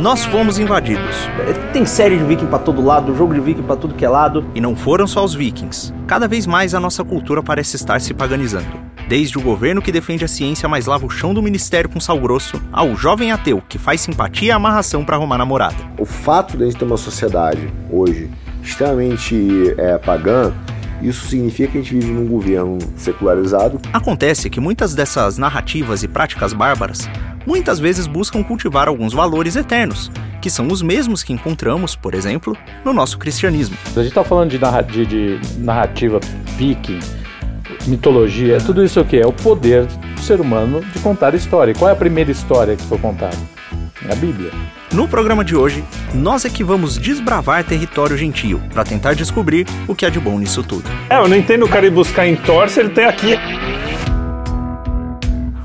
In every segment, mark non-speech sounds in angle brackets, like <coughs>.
Nós fomos invadidos. Tem série de viking pra todo lado, jogo de viking pra tudo que é lado. E não foram só os vikings. Cada vez mais a nossa cultura parece estar se paganizando. Desde o governo que defende a ciência, mas lava o chão do ministério com sal grosso, ao jovem ateu que faz simpatia e amarração para arrumar namorada. O fato de a gente ter uma sociedade hoje extremamente é, pagã isso significa que a gente vive num governo secularizado. Acontece que muitas dessas narrativas e práticas bárbaras muitas vezes buscam cultivar alguns valores eternos, que são os mesmos que encontramos, por exemplo, no nosso cristianismo. A gente está falando de, narra de, de narrativa viking, mitologia, tudo isso o que? É o poder do ser humano de contar história. E qual é a primeira história que foi contada? É a Bíblia. No programa de hoje, nós é que vamos desbravar território gentio para tentar descobrir o que há de bom nisso tudo. É, eu não entendo o cara ir buscar em Thor se ele tem aqui.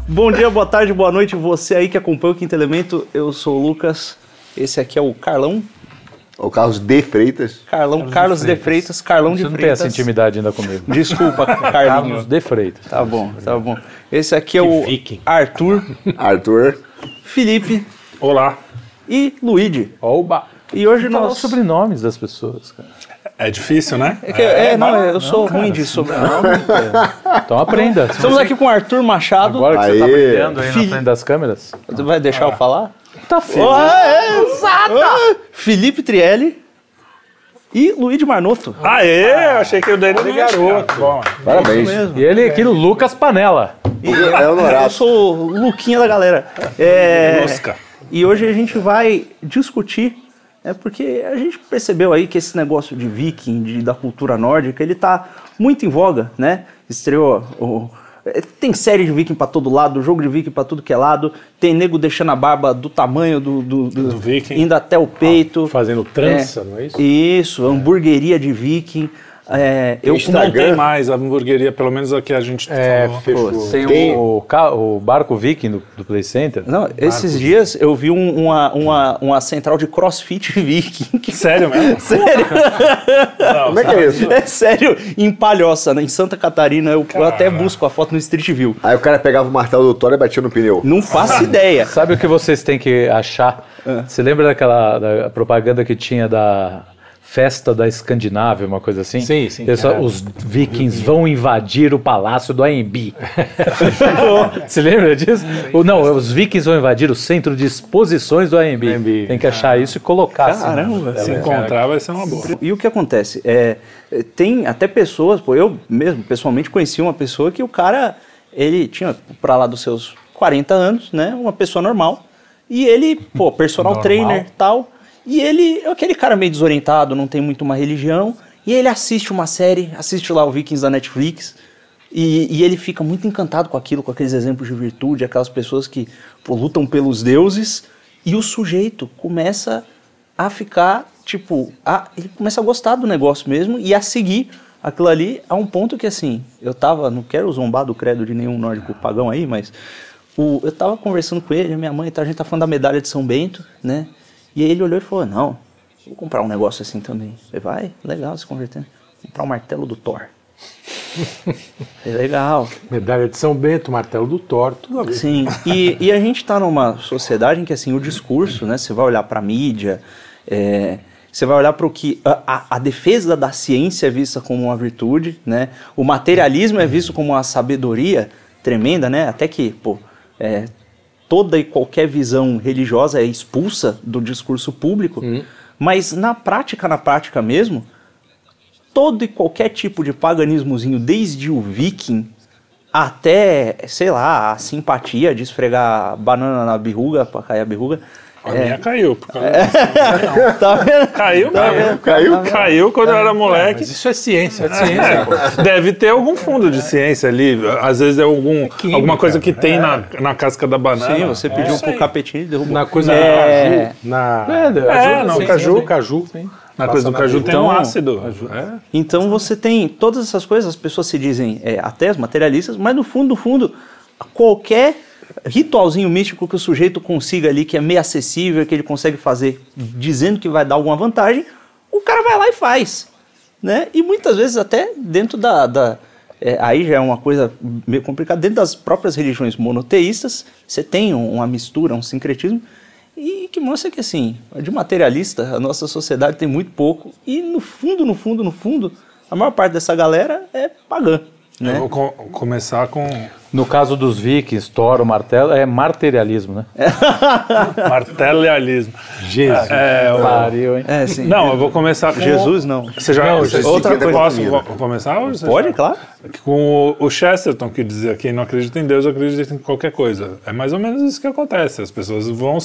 Bom dia, boa tarde, boa noite, você aí que acompanha o Quinto Elemento. Eu sou o Lucas, esse aqui é o Carlão. O Carlos de Freitas. Carlão, Carlos, Carlos de, Freitas. de Freitas, Carlão Você de não Freitas. tem essa intimidade ainda comigo. Desculpa, <laughs> Carlinhos. Carlos de Freitas. Tá bom, tá bom. Esse aqui é o Arthur. Arthur. Felipe. Olá e Luigi. Oba! E hoje Fala nós. os sobrenomes das pessoas, cara. É difícil, né? É, que, é, é não, eu sou ruim de sobrenome. então aprenda. <laughs> Estamos aqui com o Arthur Machado. Agora que você tá aprendendo aí Fili... na frente das câmeras. Você vai deixar ah. eu falar? Tá filho. Oh, é, exata! Felipe Trielli e Luigi Marnoto. Aê, eu achei que o dele era garoto. Bom, Parabéns. E ele aqui Lucas Panela. E, é <laughs> eu sou o Luquinha da galera. É, Lusca. E hoje a gente vai discutir, é porque a gente percebeu aí que esse negócio de viking, de, da cultura nórdica, ele está muito em voga, né? Estreou o, é, tem série de viking para todo lado, jogo de viking para tudo que é lado, tem nego deixando a barba do tamanho do, do, do, do viking, indo até o peito. Ah, fazendo trança, é, não é isso? Isso, hamburgueria de viking. É, eu não tem mais a hamburgueria, pelo menos aqui a gente é, fechou. Tem, tem. O, o, barco Viking do, do Play Center. Não, esses dias eu vi um, uma, uma, uma central de crossfit <laughs> Viking. Sério mesmo? <laughs> sério. Não, Como é que é isso? É sério, em Palhoça, né, em Santa Catarina, eu, eu, até busco a foto no Street View. Aí o cara pegava o martelo do Thor e batia no pneu. Não faço <laughs> ideia. Sabe o que vocês têm que achar? É. Você lembra daquela da propaganda que tinha da festa da Escandinávia, uma coisa assim. Sim, sim. Pessoal, os vikings vão invadir o palácio do AMB. <laughs> Você lembra disso? Ou não, os vikings vão invadir o centro de exposições do AMB. AMB. Tem que achar ah. isso e colocar. Assim, Caramba, assim, se encontrar vai ser uma boa. E o que acontece? É, tem até pessoas, pô, eu mesmo pessoalmente conheci uma pessoa que o cara, ele tinha para lá dos seus 40 anos, né, uma pessoa normal, e ele, pô, personal normal. trainer, tal, e ele é aquele cara meio desorientado, não tem muito uma religião. E ele assiste uma série, assiste lá o Vikings da Netflix. E, e ele fica muito encantado com aquilo, com aqueles exemplos de virtude, aquelas pessoas que pô, lutam pelos deuses. E o sujeito começa a ficar, tipo, a, ele começa a gostar do negócio mesmo e a seguir aquilo ali a um ponto que, assim, eu tava, não quero zombar do credo de nenhum nórdico pagão aí, mas o, eu tava conversando com ele, minha mãe, tá, a gente tá falando da medalha de São Bento, né? E aí ele olhou e falou: Não, vou comprar um negócio assim também. Falei, vai, legal se convertendo. Comprar o um martelo do Thor. <laughs> é legal. Medalha de São Bento, martelo do Thor, tudo a ver. Sim, e, e a gente está numa sociedade em que assim, o discurso, né? Você vai olhar para a mídia, é, você vai olhar para o que. A, a, a, defesa da ciência é vista como uma virtude, né? O materialismo é visto como uma sabedoria tremenda, né? Até que, pô. É, toda e qualquer visão religiosa é expulsa do discurso público, uhum. mas na prática, na prática mesmo, todo e qualquer tipo de paganismozinho, desde o viking até, sei lá, a simpatia de esfregar banana na berruga para cair a berruga, a é. minha caiu. Por causa é. <laughs> tá vendo? Caiu tá mesmo. Caiu, caiu quando eu era moleque. Mas isso é ciência, é ciência. É. Deve ter algum fundo de ciência ali. Às vezes é algum, é alguma coisa que tem na, na casca da banana. Sim, você pediu pro capetinho e derrubou. Na coisa do caju. Na... É, no caju. caju. Sim. Na coisa do caju tem um ácido. É. Então você tem todas essas coisas, as pessoas se dizem é, ateias, materialistas, mas no fundo, no fundo, qualquer ritualzinho místico que o sujeito consiga ali, que é meio acessível, que ele consegue fazer dizendo que vai dar alguma vantagem, o cara vai lá e faz. Né? E muitas vezes até dentro da. da é, aí já é uma coisa meio complicada, dentro das próprias religiões monoteístas, você tem uma mistura, um sincretismo, e que mostra que, assim, de materialista, a nossa sociedade tem muito pouco, e no fundo, no fundo, no fundo, a maior parte dessa galera é pagã. Eu Né? vou co- começar com No caso dos vikings, Thor, o martelo, é marterialismo, né? <laughs> martelialismo. Jesus. É, o- Pariu, hein? É, sim. Não, eu vou começar com Jesus, não. Você já Não, você- outra coisa. Posso definido. co- começar? ou você Pode, já- claro. Com o, o Chesterton que dizia quem não acredita em Deus acredita em qualquer coisa. É mais ou menos isso que acontece. As pessoas vão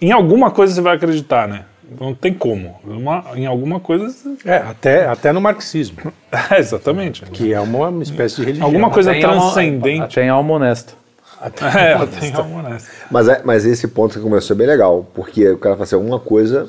em alguma coisa você vai acreditar, né? Não tem como. Uma- em alguma coisa É, até, até no marxismo, <laughs> é, exatamente. que é uma, uma espécie de religião. Alguma coisa Tem alma- transcendente. Tem alma honesta. <laughs> É, tem algo nessa. Mas, é- mas esse ponto que começou é bem legal, porque o cara fala assim, alguma coisa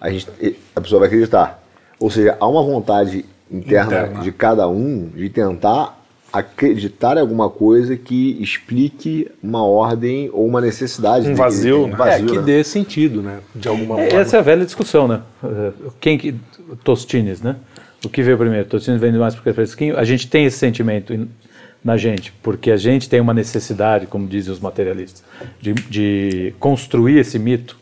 a, gente, a pessoa vai acreditar. Ou seja, há uma vontade interna, Interna. de cada um de tentar acreditar em alguma coisa que explique uma ordem ou uma necessidade. Um vazio, que- né? Um vazio, É, que né? dê sentido, né? De alguma É, forma. Essa é a velha discussão, né? Eh, Quem que. Tostines, né? O que veio primeiro? Tostines vem mais porque fresquinho. A gente tem esse sentimento in- na gente, porque a gente tem uma necessidade, como dizem os materialistas, de, de construir esse mito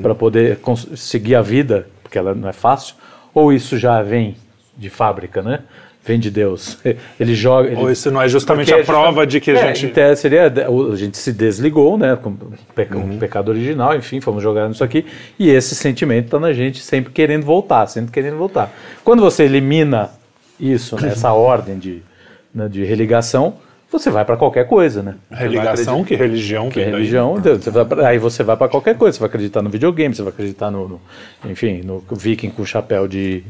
para poder seguir a vida, porque ela não é fácil, ou isso já vem de fábrica, né? Vem de Deus. <laughs> Ele joga. ele- Ou isso não é justamente porque a prova de que a é, gente. tese seria, a gente se desligou, né, com o peca- um pecado original, enfim, fomos jogar nisso aqui, e esse sentimento está na gente sempre querendo voltar, sempre querendo voltar. Quando você elimina isso, né, essa <laughs> ordem de, né, de religação, você vai para qualquer coisa, né? Religação, que religião que vem daí. religião, você vai aí você vai para qualquer coisa, você vai acreditar no videogame, você vai acreditar no, no- enfim, no viking com chapéu de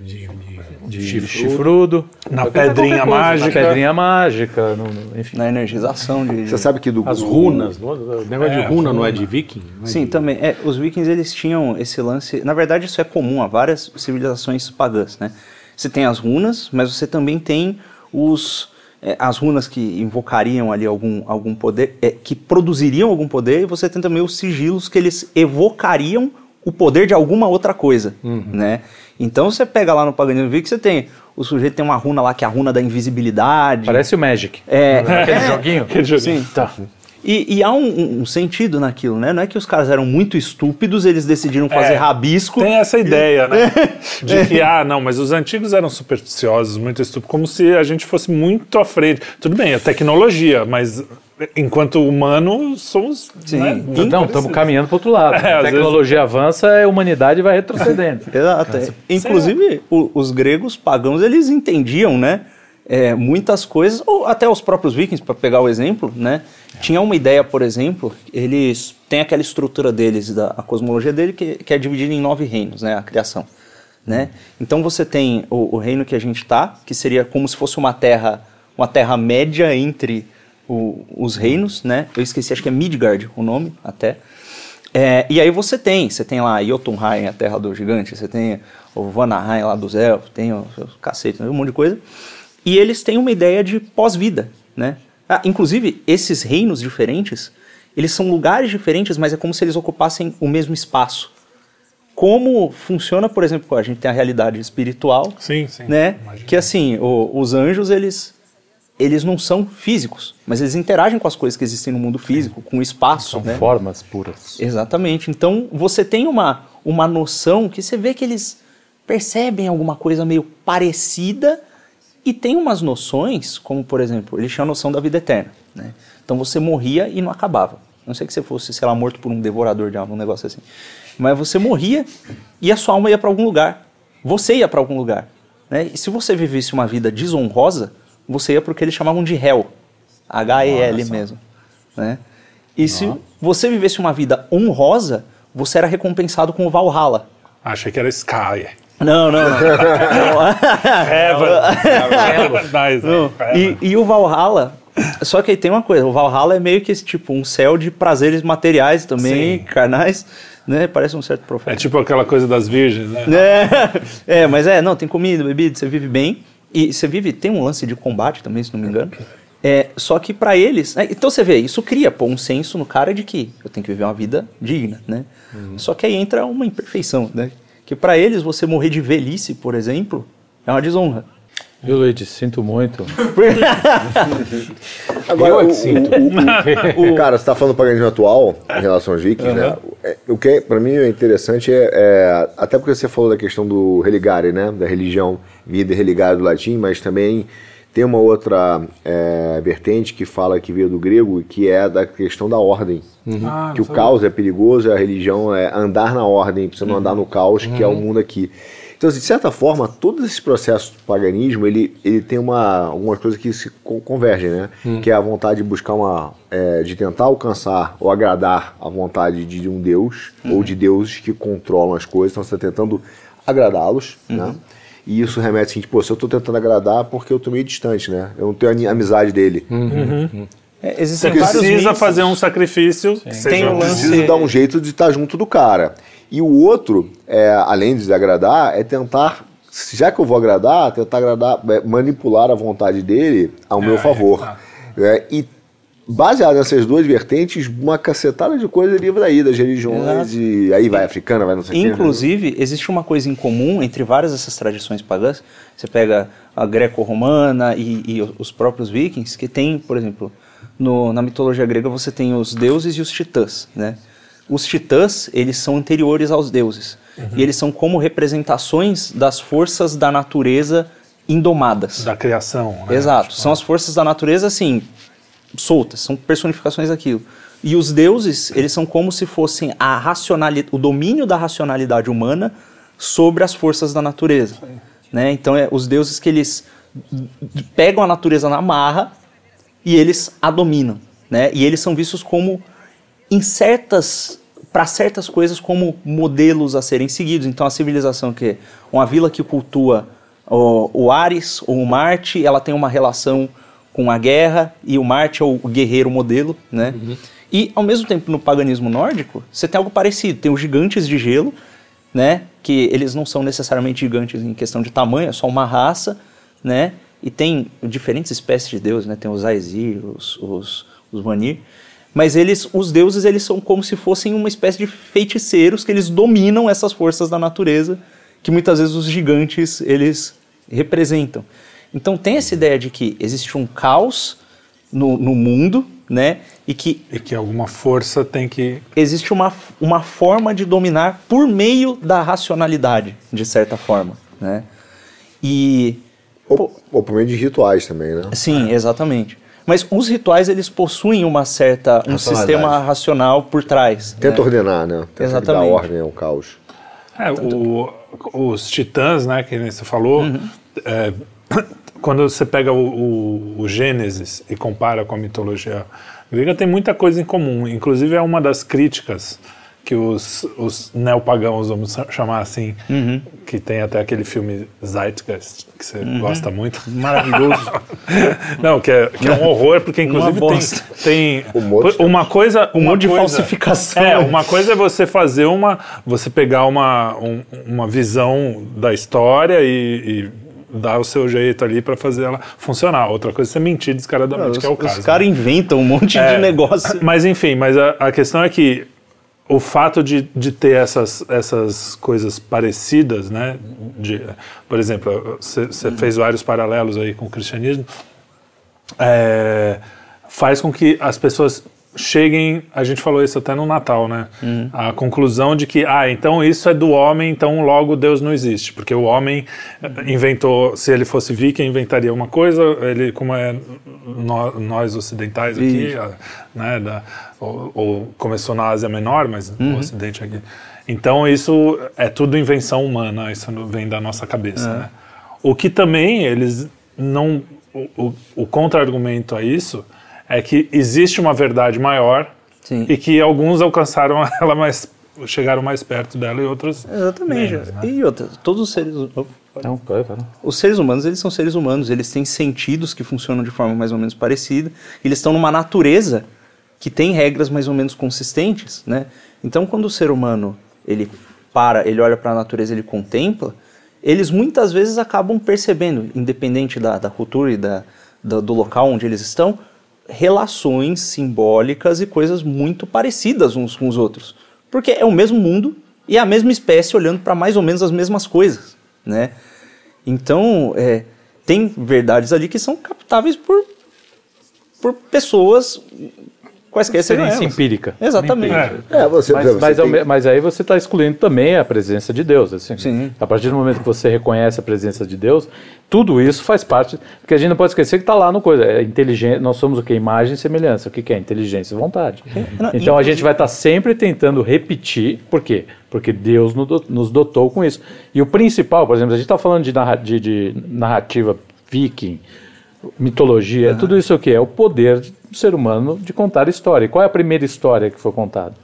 de, chifrudo, Na Vai acreditar pedrinha mágica. na pedrinha mágica, no- no- enfim. Na energização de. Você sabe que do As runas, o negócio de runa não é de viking? É Sim, de- também. É, os vikings eles tinham esse lance. Na verdade, isso é comum a várias civilizações pagãs, né? Você tem as runas, mas você também tem os é, as runas que invocariam ali algum, algum poder, é, que produziriam algum poder, e você tem também os sigilos que eles evocariam o poder de alguma outra coisa, né? Então você pega lá no paganismo viking, você tem o sujeito tem uma runa lá que é a runa da invisibilidade. Parece o Magic. É, <laughs> Aquele é, joguinho. Aquele joguinho. Sim. E, e há um, um- sentido naquilo, né? Não é que os caras eram muito estúpidos, eles decidiram fazer É, rabisco. Tem essa ideia, né? <laughs> De que, ah, não, mas os antigos eram supersticiosos, muito estúpidos, como se a gente fosse muito à frente. Tudo bem, é tecnologia, mas enquanto humano, somos. Sim. né, Então, estamos caminhando para outro lado. <laughs> É, a tecnologia avança, a humanidade vai retrocedendo. <laughs> Exato. é. Inclusive, o- os gregos pagãos, eles entendiam, né? é, muitas coisas, ou até os próprios vikings, para pegar o exemplo, né? Tinha uma ideia, por exemplo, eles têm aquela estrutura deles, da a cosmologia dele, que, que é dividida em nove reinos, né? A criação. Né? Então você tem o, o reino que a gente está, que seria como se fosse uma terra, uma terra média entre o- os reinos, né? Eu esqueci, acho que é Midgard o nome até. É, e aí você tem, você tem lá Jotunheim, a terra do gigante, você tem o Vanaheim lá dos elfos, tem o, o cacete, um monte de coisa. E eles têm uma ideia de pós-vida, né? Ah, inclusive, esses reinos diferentes, eles são lugares diferentes, mas é como se eles ocupassem o mesmo espaço. Como funciona, por exemplo, a gente tem a realidade espiritual, Sim, sim. né? Que assim, o- os anjos, eles eles não são físicos, mas eles interagem com as coisas que existem no mundo físico, com o espaço, São né? formas puras. Exatamente. Então você tem uma, uma noção que você vê que eles percebem alguma coisa meio parecida e tem umas noções, como por exemplo, eles tinham a noção da vida eterna. Né? Então você morria e não acabava. Não sei que você fosse, sei lá, morto por um devorador de alma, um negócio assim. Mas você morria e a sua alma ia para algum lugar. Você ia para algum lugar. Né? E se você vivesse uma vida desonrosa, você ia para o que eles chamavam de hell. H-E-L mesmo. Né? E se você vivesse uma vida honrosa, você era recompensado com o Valhalla. Achei que era Sky. Não, não, não. <laughs> Heaven. E, e o Valhalla, só que aí tem uma coisa, o Valhalla é meio que esse tipo um céu de prazeres materiais também, Sim. carnais, né? Parece um certo É profeta. tipo aquela coisa das virgens, né? É, <laughs> é, mas é, não, tem comida, bebida, você vive bem. E você vive, tem um lance de combate também, se não me engano. É, só que pra eles, né, então você vê, isso cria pô, um senso no cara de que eu tenho que viver uma vida digna, né? Só que aí entra uma imperfeição, né? Que pra eles você morrer de velhice, por exemplo, é uma desonra. Viu, Luigi? Sinto muito. <laughs> Agora, Eu é o, que sinto. o- o- o- <laughs> cara, você está falando do paganismo atual em relação aos vikings, né? é, o que para mim é interessante é, é, até porque você falou da questão do religare, né, da religião vida religare do latim, mas também tem uma outra é, vertente que fala que veio do grego, que é da questão da ordem. Ah, que o sabia. caos é perigoso, a religião é andar na ordem, você não andar no caos, que é o mundo aqui. Então, assim, de certa forma, todos esses processos do paganismo, ele, ele tem uma, algumas coisas que se co- convergem, né? Que é a vontade de buscar uma... é, de tentar alcançar ou agradar a vontade de um deus, ou de deuses que controlam as coisas, então você está tentando agradá-los, né? E isso remete assim, tipo, se eu estou tentando agradar porque eu estou meio distante, né? Eu não tenho a amizade dele. É, Você existem vários precisa mitos. fazer um sacrifício. que seja Tem o um- lance- Preciso dar um jeito de estar junto do cara. E o outro, é, além de agradar, é tentar, já que eu vou agradar, tentar agradar, é, manipular a vontade dele ao meu É, favor. tá. É, e baseado nessas duas vertentes, uma cacetada de coisa deriva daí, das religiões, e aí vai africana, vai não sei o quê, né? Inclusive, existe uma coisa em comum entre várias dessas tradições pagãs. Você pega a greco-romana e, e os próprios vikings, que tem, por exemplo, no- na mitologia grega você tem os deuses e os titãs, né? Os titãs, eles são anteriores aos deuses. E eles são como representações das forças da natureza indomadas. Da criação. né? Exato. Tipo, São as forças da natureza, assim, soltas, são personificações daquilo. E os deuses, eles são como se fossem a racionalidade, o domínio da racionalidade humana sobre as forças da natureza. Né? Então, é os deuses que eles pegam a natureza na marra e eles a dominam. Né? E eles são vistos como, em certas para certas coisas como modelos a serem seguidos. Então a civilização que é uma vila que cultua o, o Ares ou o Marte, ela tem uma relação com a guerra e o Marte é o guerreiro modelo, né? E ao mesmo tempo no paganismo nórdico, você tem algo parecido, tem os gigantes de gelo, né? Que eles não são necessariamente gigantes em questão de tamanho, é só uma raça, né? E tem diferentes espécies de deuses, né? Tem os Aesir, os, os, os Vanir. Mas eles, os deuses, eles são como se fossem uma espécie de feiticeiros que eles dominam essas forças da natureza, que muitas vezes os gigantes, eles representam. Então tem essa ideia de que existe um caos no, no mundo, né? E que E que alguma força tem que. existe uma, uma forma de dominar por meio da racionalidade, de certa forma, né? E Ou, ou por meio de rituais também, né? sim, exatamente. Mas os rituais eles possuem uma certa um sistema racional por trás. Tenta né? ordenar, né? Tenta Exatamente. dar ordem ao caos. É, o- os titãs, né, que você falou, Uhum. é, <coughs> quando você pega o, o- o Gênesis e compara com a mitologia grega, tem muita coisa em comum. Inclusive, é uma das críticas que os, os neopagãos, vamos chamar assim, Uhum. que tem até aquele filme Zeitgeist, que você Uhum. gosta muito. Maravilhoso. <laughs> Não, que é, que é um horror, porque inclusive tem, tem Um de- uma coisa. Um uma monte de coisa- falsificação. É, uma coisa é você fazer uma. Você pegar uma, um- uma visão da história e, e dar o seu jeito ali para fazer ela funcionar. Outra coisa é você mentir descaradamente, os que é o caso. os caras inventam um monte É, de negócio. Mas enfim, mas a, a questão é que o fato de, de ter essas, essas coisas parecidas, né? De, por exemplo, você fez vários paralelos aí com o cristianismo, é, faz com que as pessoas cheguem, a gente falou isso até no Natal, né? A conclusão de que, ah, então isso é do homem, então logo Deus não existe, porque o homem eh, inventou, se ele fosse viking, inventaria uma coisa, ele, como é nó- nós ocidentais aqui, a- né, da, ou, ou começou na Ásia Menor, mas no Ocidente aqui. Então isso é tudo invenção humana, isso vem da nossa cabeça, né? O que também eles não, o, o, o contra-argumento a isso é que existe uma verdade maior Sim. e que alguns alcançaram <laughs> ela mais, chegaram mais perto dela e outros Exatamente. menos, né? E outra, todos os seres Não, vai, vai. os seres humanos, eles são seres humanos, eles têm sentidos que funcionam de forma mais ou menos parecida, eles estão numa natureza que tem regras mais ou menos consistentes, né? Então, quando o ser humano, ele para, ele olha para a natureza, ele contempla, eles muitas vezes acabam percebendo, independente da, da cultura e da, da- do local onde eles estão, relações simbólicas e coisas muito parecidas uns com os outros. Porque é o mesmo mundo e é a mesma espécie olhando para mais ou menos as mesmas coisas, né? Então, é, tem verdades ali que são captáveis por, por pessoas quaisquer sejam Experiência empírica. Exatamente. É. É, você, Mas, você mas, tem- mas aí você está excluindo também a presença de Deus. Assim. Sim. A partir do momento que você reconhece a presença de Deus, tudo isso faz parte. Porque a gente não pode esquecer que está lá no coisa. É inteligente, nós somos o que? Imagem e semelhança. O que, que é? Inteligência e vontade. Não, Então a gente vai estar sempre tentando repetir. Por quê? Porque Deus no- nos dotou com isso. E o principal, por exemplo, a gente está falando de, narra- de- de narrativa viking, mitologia, tudo isso é o que? É o poder do ser humano de contar história. E qual é a primeira história que foi contada?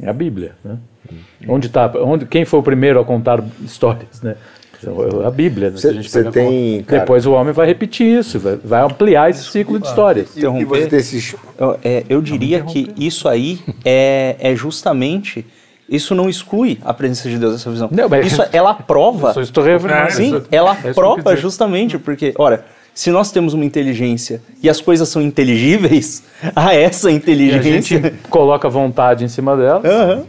É a Bíblia, né? Onde tá, onde, quem foi o primeiro a contar histórias, né? Então, A Bíblia. né? Se Cê- a gente cê pegar tem, cara- Depois o homem vai repetir isso, vai, vai ampliar esse ciclo de histórias. E, e você tem esses. Eu, é, eu diria que isso aí é, é justamente. Isso não exclui a presença de Deus nessa visão. Não, mas- isso ela <laughs> prova. Só estou reafirmando. Sim, ela É eu prova justamente porque, ora, se nós temos uma inteligência e as coisas são inteligíveis, <laughs> a essa E a inteligência. gente coloca vontade em cima dela. Aham.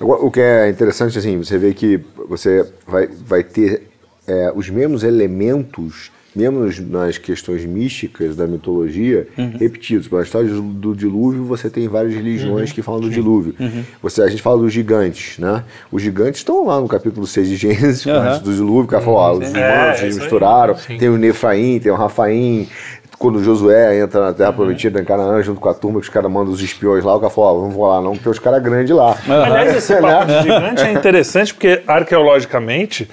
Agora, O que é interessante, assim, você vê que você vai, vai ter é, os mesmos elementos, mesmo nos- nas questões místicas da mitologia, repetidos. Na história do, dilúvio, você tem várias religiões que falam do dilúvio. Você, a gente fala dos gigantes, né? Os gigantes estão lá no capítulo 6 de Gênesis, antes do dilúvio, o cara falou, ah, os humanos É, se isso aí. misturaram, tem o Nefraim, tem o Rafaim, quando Josué entra na Terra Prometida em Canaã, junto com a turma que os caras mandam os espiões lá, o cara fala, ó, não vou lá não, porque tem os caras grandes lá. Aliás, esse <laughs> papo de gigante é interessante porque arqueologicamente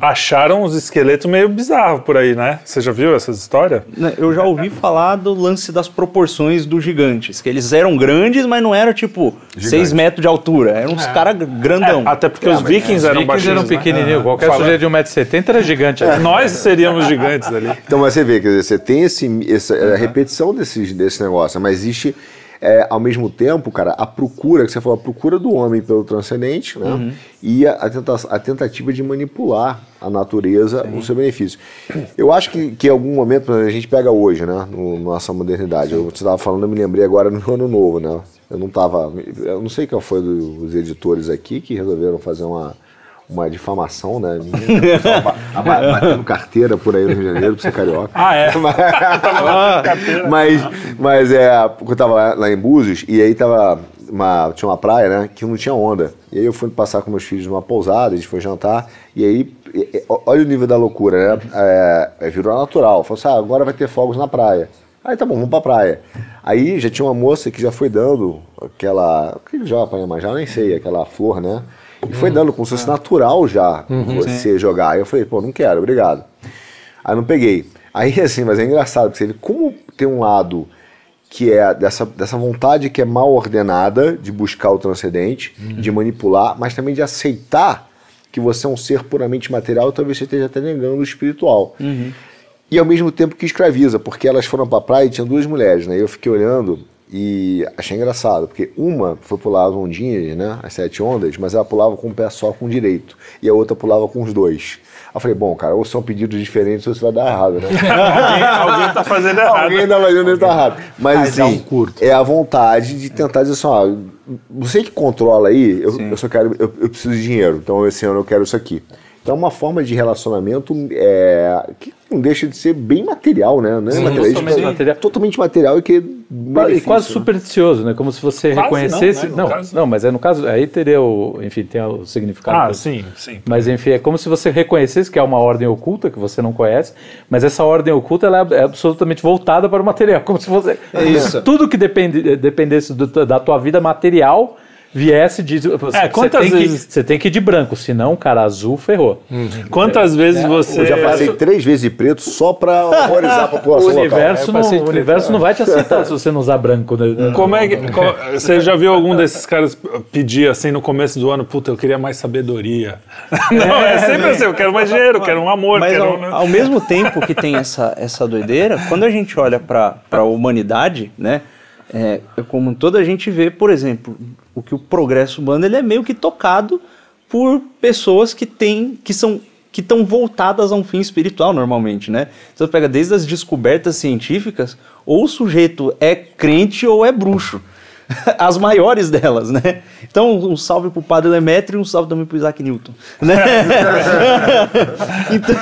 acharam os esqueletos meio bizarros por aí, né? Você já viu essas histórias? Né, Eu já ouvi falar do lance das proporções dos gigantes, que eles eram grandes, mas não eram tipo 6 metros de altura, eram uns caras grandão. Até porque os vikings eram Vikings baixinhos. eram né? pequenininhos. Qualquer Fala- sujeito de 1,70m era gigante. Nós seríamos gigantes ali. Então, mas você vê, quer dizer, você tem esse, essa a repetição desses, desse negócio, mas existe, é, ao mesmo tempo, cara, a procura, que você falou, a procura do homem pelo transcendente, né? E a, a, tenta- a tentativa de manipular a natureza no seu benefício. Eu acho que, que em algum momento, a gente pega hoje, né, no, nossa modernidade, eu, você estava falando, eu me lembrei agora no ano novo, né? Eu não tava, eu não sei qual foi dos editores aqui que resolveram fazer uma uma difamação, né? Minha, ba- ba- batendo carteira por aí no Rio de Janeiro, pra ser carioca. Ah, é? <laughs> mas, mas é, eu tava lá, lá em Búzios e aí tava uma, tinha uma praia, né, que não tinha onda. E aí eu fui passar com meus filhos numa pousada, a gente foi jantar, e aí, olha o nível da loucura, né? É, é, virou natural. Falou assim, ah, agora vai ter fogos na praia. Aí tá bom, vamos pra praia. Aí já tinha uma moça que já foi dando aquela. O que joga pra Iemanjá? Nem sei, aquela flor, né? E foi dando como se fosse natural já você jogar. Aí eu falei, pô, não quero, obrigado. Aí não peguei. Aí <laughs> assim, mas é engraçado, porque ele, como tem um lado que é dessa, dessa vontade que é mal ordenada de buscar o transcendente, de manipular, mas também de aceitar que você é um ser puramente material e talvez você esteja até negando o espiritual. E ao mesmo tempo que escraviza, porque elas foram pra praia e tinha duas mulheres, né? E eu fiquei olhando e achei engraçado, porque uma foi pular as ondinhas, né? As sete ondas, mas ela pulava com o pé só com o direito. E a outra pulava com os dois. Aí eu falei, bom, cara, ou são pedidos diferentes ou isso vai dar errado, né? <laughs> alguém, alguém tá fazendo errado. Alguém tá fazendo isso errado. Mas Mas é assim, um curto. é a vontade de tentar dizer assim, ó, você que controla aí, eu, eu só quero, eu, eu preciso de dinheiro, então esse ano eu quero isso aqui. Então é uma forma de relacionamento é, que não deixa de ser bem material, né? Não é materialista, totalmente é material. totalmente material e que E quase né? supersticioso, né? Como se você Quase reconhecesse. não, né? Não, caso. não, mas é no caso. Aí teria o. Enfim, tem o significado. Ah, sim, sim. Mas enfim, é como se você reconhecesse que é uma ordem oculta que você não conhece, mas essa ordem oculta ela é absolutamente voltada para o material, como se você isso. tudo que depende, dependesse do- da tua vida material viesse de você, É, quantas tem vezes- que, você tem que ir de branco, senão cara azul ferrou. Quantas vezes você. Eu já passei três vezes de preto só pra horrorizar a O população local. universo, Eu não, passei o universo não vai te aceitar se você não usar branco. Né? <laughs> Como é que. co- você já viu algum desses caras pedir assim no começo do ano, puta, eu queria mais sabedoria? <laughs> Não, é sempre assim, eu quero mais dinheiro, eu quero um amor, Mas quero ao, um. ao mesmo tempo que tem essa, essa doideira, quando a gente olha para a humanidade, né, é, como um todo a gente vê, por exemplo, o que o progresso humano ele é meio que tocado por pessoas que têm, que são que estão voltadas a um fim espiritual normalmente, né? Você pega desde as descobertas científicas, ou o sujeito é crente ou é bruxo. <laughs> as maiores delas, né? Então, um salve pro Padre Lemaitre e um salve também pro Isaac Newton, né? <laughs> então,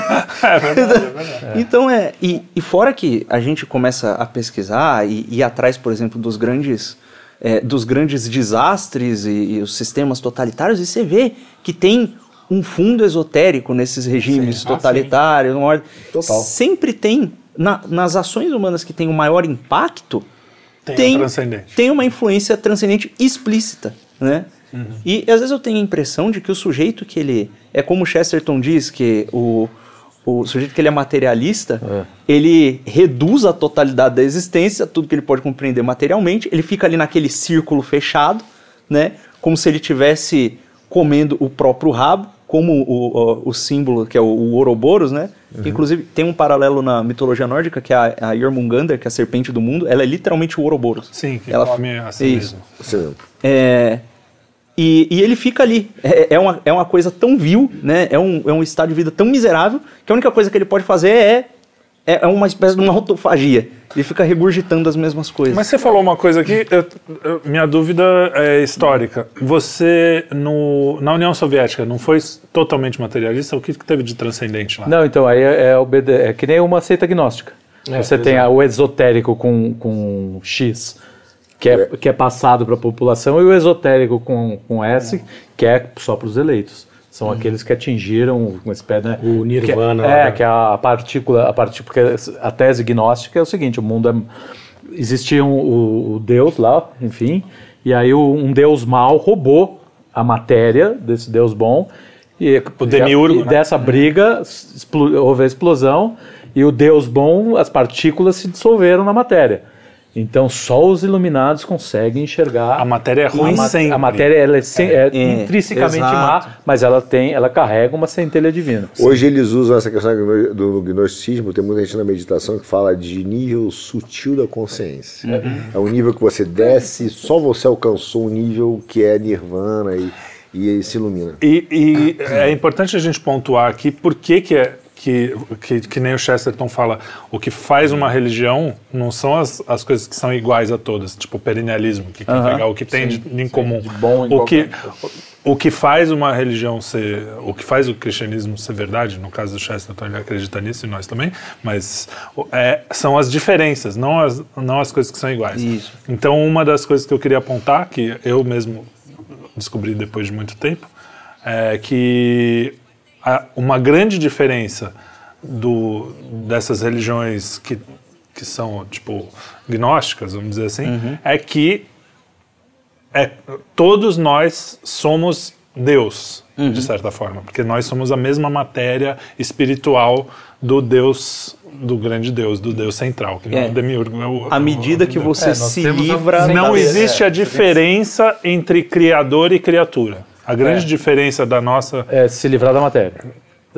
então é, e, e fora que a gente começa a pesquisar e ir atrás, por exemplo, dos grandes é, dos grandes desastres e, e os sistemas totalitários, e você vê que tem um fundo esotérico nesses regimes Sim. Ah, totalitários. uma ordem- Total. Sempre tem, na- nas ações humanas que têm o maior impacto, Tem, tem, tem uma influência transcendente explícita, né? E às vezes eu tenho a impressão de que o sujeito que ele é como o Chesterton diz que o, o sujeito que ele é materialista, ele reduz a totalidade da existência, tudo que ele pode compreender materialmente, ele fica ali naquele círculo fechado, né? Como se ele tivesse comendo o próprio rabo, como o, o, o símbolo que é o, o Ouroboros, né? Que, Inclusive tem um paralelo na mitologia nórdica que é a, a Jormungandr, que é a serpente do mundo, ela é literalmente o Ouroboros. Sim, que Ela- come a si Isso. mesmo. É, e, e ele fica ali. É, é uma, é uma coisa tão vil, né? É um, é um estado de vida tão miserável que a única coisa que ele pode fazer é, é, é uma espécie de uma autofagia. Ele fica regurgitando as mesmas coisas. Mas você falou uma coisa aqui, eu- eu- minha dúvida é histórica. Você, no, na União Soviética, não foi totalmente materialista? O que, que teve de transcendente lá? Não, então aí é, é, é que nem uma seita gnóstica. É, Você tem a- o esotérico com, com X, que é, que é passado para a população, e o esotérico com, com S, que é só para os eleitos. São aqueles que atingiram uma espécie, né? O nirvana Que, é, né? que é a partícula, a partícula, porque a tese gnóstica é o seguinte: o mundo é, existia um, o, o Deus lá, enfim, e aí um Deus mau roubou a matéria desse Deus bom. E, O demiurgo, e né? dessa briga explo- houve a explosão e o Deus bom, as partículas se dissolveram na matéria. Então só os iluminados conseguem enxergar A matéria é ruim a, sempre. a matéria ela é, sem- é É, intrinsecamente exato. má, mas ela tem, ela carrega uma centelha divina. Hoje eles usam essa questão do gnosticismo, tem muita gente na meditação que fala de nível sutil da consciência. É um nível que você desce, só você alcançou um nível que é nirvana e, e se ilumina. E, e é importante a gente pontuar aqui por que, que é que, que, que nem o Chesterton fala, o que faz uma religião não são as, as coisas que são iguais a todas, tipo o perennialismo, que quer Aham. pegar o que tem de, em comum. bom em o, que, o que faz uma religião ser, o que faz o cristianismo ser verdade, no caso do Chesterton ele acredita nisso e nós também, mas é, são as diferenças, não as, não as coisas que são iguais. Isso. Então uma das coisas que eu queria apontar, que eu mesmo descobri depois de muito tempo, é que uma grande diferença do, dessas religiões que, que são, tipo, gnósticas, vamos dizer assim, é que é, todos nós somos Deus, de certa forma, porque nós somos a mesma matéria espiritual do Deus, do grande Deus, do Deus central, que não é, É. o demiurgo. É o, À medida que você nós se temos a- livra. não existe a diferença entre criador e criatura. A grande É. diferença da nossa É se livrar da matéria.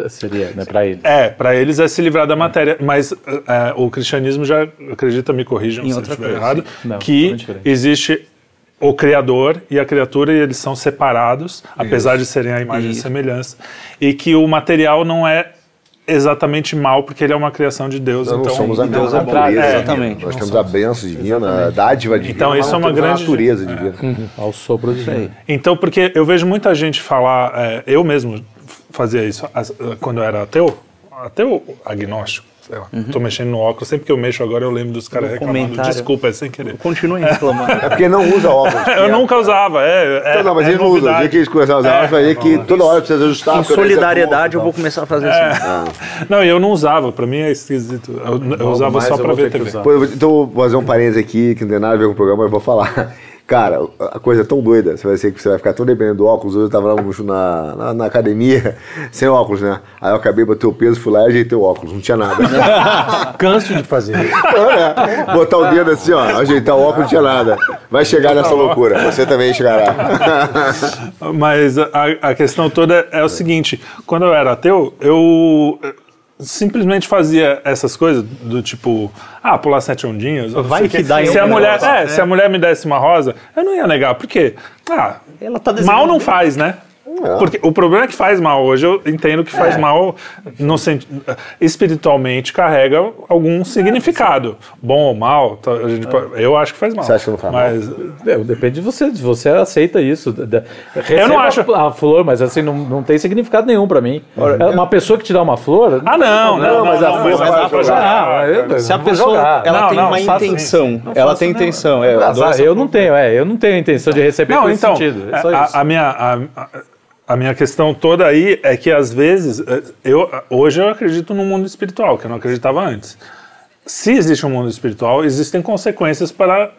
Seria, né, para ele. É, para eles é se livrar da matéria, mas é, o cristianismo já acredita, me corrijam se eu estiver coisa, errado, Não, que existe o criador e a criatura e eles são separados, apesar de serem a imagem e Isso. semelhança, e que o material não é exatamente mal porque ele é uma criação de Deus, Nós então não somos a Deus é bom. É, exatamente. Nós temos a benção divina, a dádiva divina. Então, isso é uma grande- natureza é. divina. Ao sopro de aí. Então, porque eu vejo muita gente falar, é, eu mesmo fazia isso quando eu era ateu, ateu agnóstico, sei lá. Tô mexendo no óculos, sempre que eu mexo agora eu lembro dos caras reclamando. comentário. Desculpa, é sem querer. Continuem <laughs> reclamando. É porque não usa óculos. Eu nunca usava, é. é Não, não, mas é eles não usam. O dia que eles começaram a usar, óculos, vai ver que toda hora precisa ajustar. É solidariedade, eu vou começar a fazer assim. Não, eu não usava, pra mim é esquisito. Eu, eu usava só pra ver TV. Pô, então vou fazer um parênteses aqui, que não tem nada a ver com o programa, mas eu vou falar. Cara, a coisa é tão doida, você vai ser que você vai ficar tão dependendo do óculos. Hoje eu tava lá no- na, na, na academia, <laughs> sem óculos, né? Aí eu acabei, botei o peso, fui lá e ajeitei o óculos, não tinha nada. <laughs> Canso de fazer isso. <laughs> É, Botar o dedo assim, ó, ajeitar o óculos, não tinha nada. Vai chegar nessa loucura, você também chegará. Mas a, a questão toda é o seguinte: quando eu era ateu, eu simplesmente fazia essas coisas do tipo, ah, pular sete ondinhas. Vai que dá se a mulher, negócio, é, se a mulher me desse uma rosa, eu não ia negar, porque ah, Ela tá mal não faz, né? Porque o problema é que faz mal. Hoje eu entendo que faz mal no espiritualmente carrega algum significado. Bom ou mal, tá, a gente pode- eu acho que faz mal. Você acha que não faz mal? Mas É, depende de você, você aceita isso. Da- da- receba acho- A, flor, mas assim, não, não tem significado nenhum pra mim. É uma pessoa que te dá uma flor. Ah, não, não, não, mas a não, flor vai jogar. eu- Se a pessoa jogar. ela Não, tem não, uma intenção, ela tem intenção. É, eu eu não tenho, é, eu não tenho intenção de receber Não, então, sentido. É só a, isso. a minha, a, a- a minha questão toda aí é que às vezes, eh, eu, hoje eu acredito no mundo espiritual, que eu não acreditava antes. Se existe um mundo espiritual, existem consequências para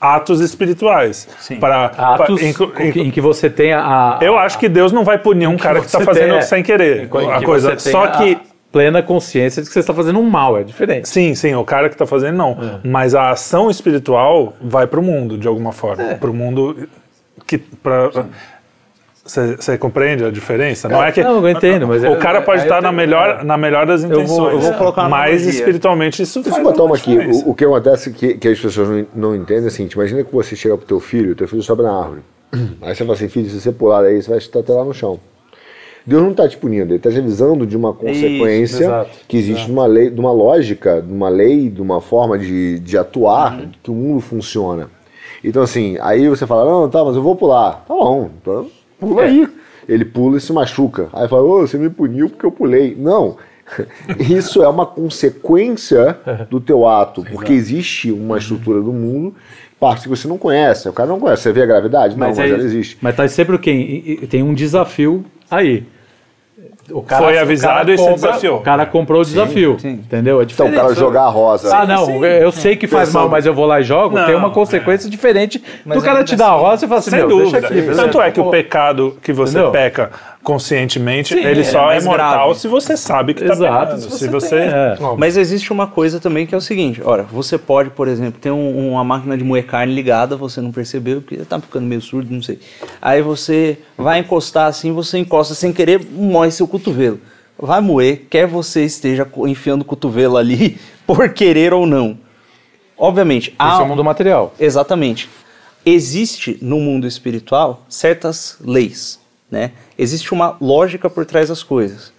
atos espirituais. Para, Atos para- inclu- em que- em que você tenha a. eu acho que Deus não vai punir um cara que está fazendo tem, sem querer em a que coisa. Só que plena consciência de que você está fazendo um mal, é diferente. Sim, sim, o cara que está fazendo não. É. Mas a ação espiritual vai para o mundo, de alguma forma. É. Para o mundo que. Pra, você compreende a diferença? Não é que Não, eu entendo, mas o eu- cara pode aí eu estar na melhor, na melhor das vou- intenções. eu vou colocar uma mas analogia. espiritualmente isso Deixa faz eu botar uma aqui. O, o que acontece que, que as pessoas não, não entendem é assim, imagina que você chega pro teu filho, teu filho sobe na árvore. Aí você fala assim, filho, se você pular daí, você vai estar até lá no chão. Deus não está te punindo, ele está te avisando de uma consequência exato, que existe numa lei, de uma lógica, de uma lei, de uma forma de, de atuar que o mundo funciona. Então assim, aí você fala, não, tá, mas eu vou pular. Tá bom, então pula aí. Ele pula e se machuca. Aí fala, ô, você me puniu porque eu pulei. Não. <laughs> Isso é uma consequência do teu ato, porque existe uma estrutura do mundo, parte que você não conhece. O cara não conhece. Você vê a gravidade? Não, mas, aí- ela existe. Mas tá sempre o quê? Tem um desafio aí. O Foi avisado e se desafiou. O cara comprou o desafio. Entendeu? É Então, o cara jogar a rosa. Ah, não, eu sei que faz Pensando- mal, mas eu vou lá e jogo, Não, tem uma consequência diferente do cara te dar a rosa e falar assim, Sem meu, dúvida. deixa aqui. Tanto é que o pecado que você Entendeu? peca conscientemente, Sim, ele é só é, mais mortal grave. se você sabe que está Exato, pecando. se Se você você, tem, é. Mas existe uma coisa também que é o seguinte, olha, você pode, por exemplo, ter um- uma máquina de moer carne ligada, você não percebeu, porque tá ficando meio surdo, não sei. Aí você vai encostar assim, você encosta sem querer, moe seu cotovelo. Vai moer, quer você esteja enfiando o cotovelo ali, <laughs> por querer ou não. Obviamente, há... Esse é o mundo material. Exatamente. Existe no mundo espiritual certas leis, né? Existe uma lógica por trás das coisas.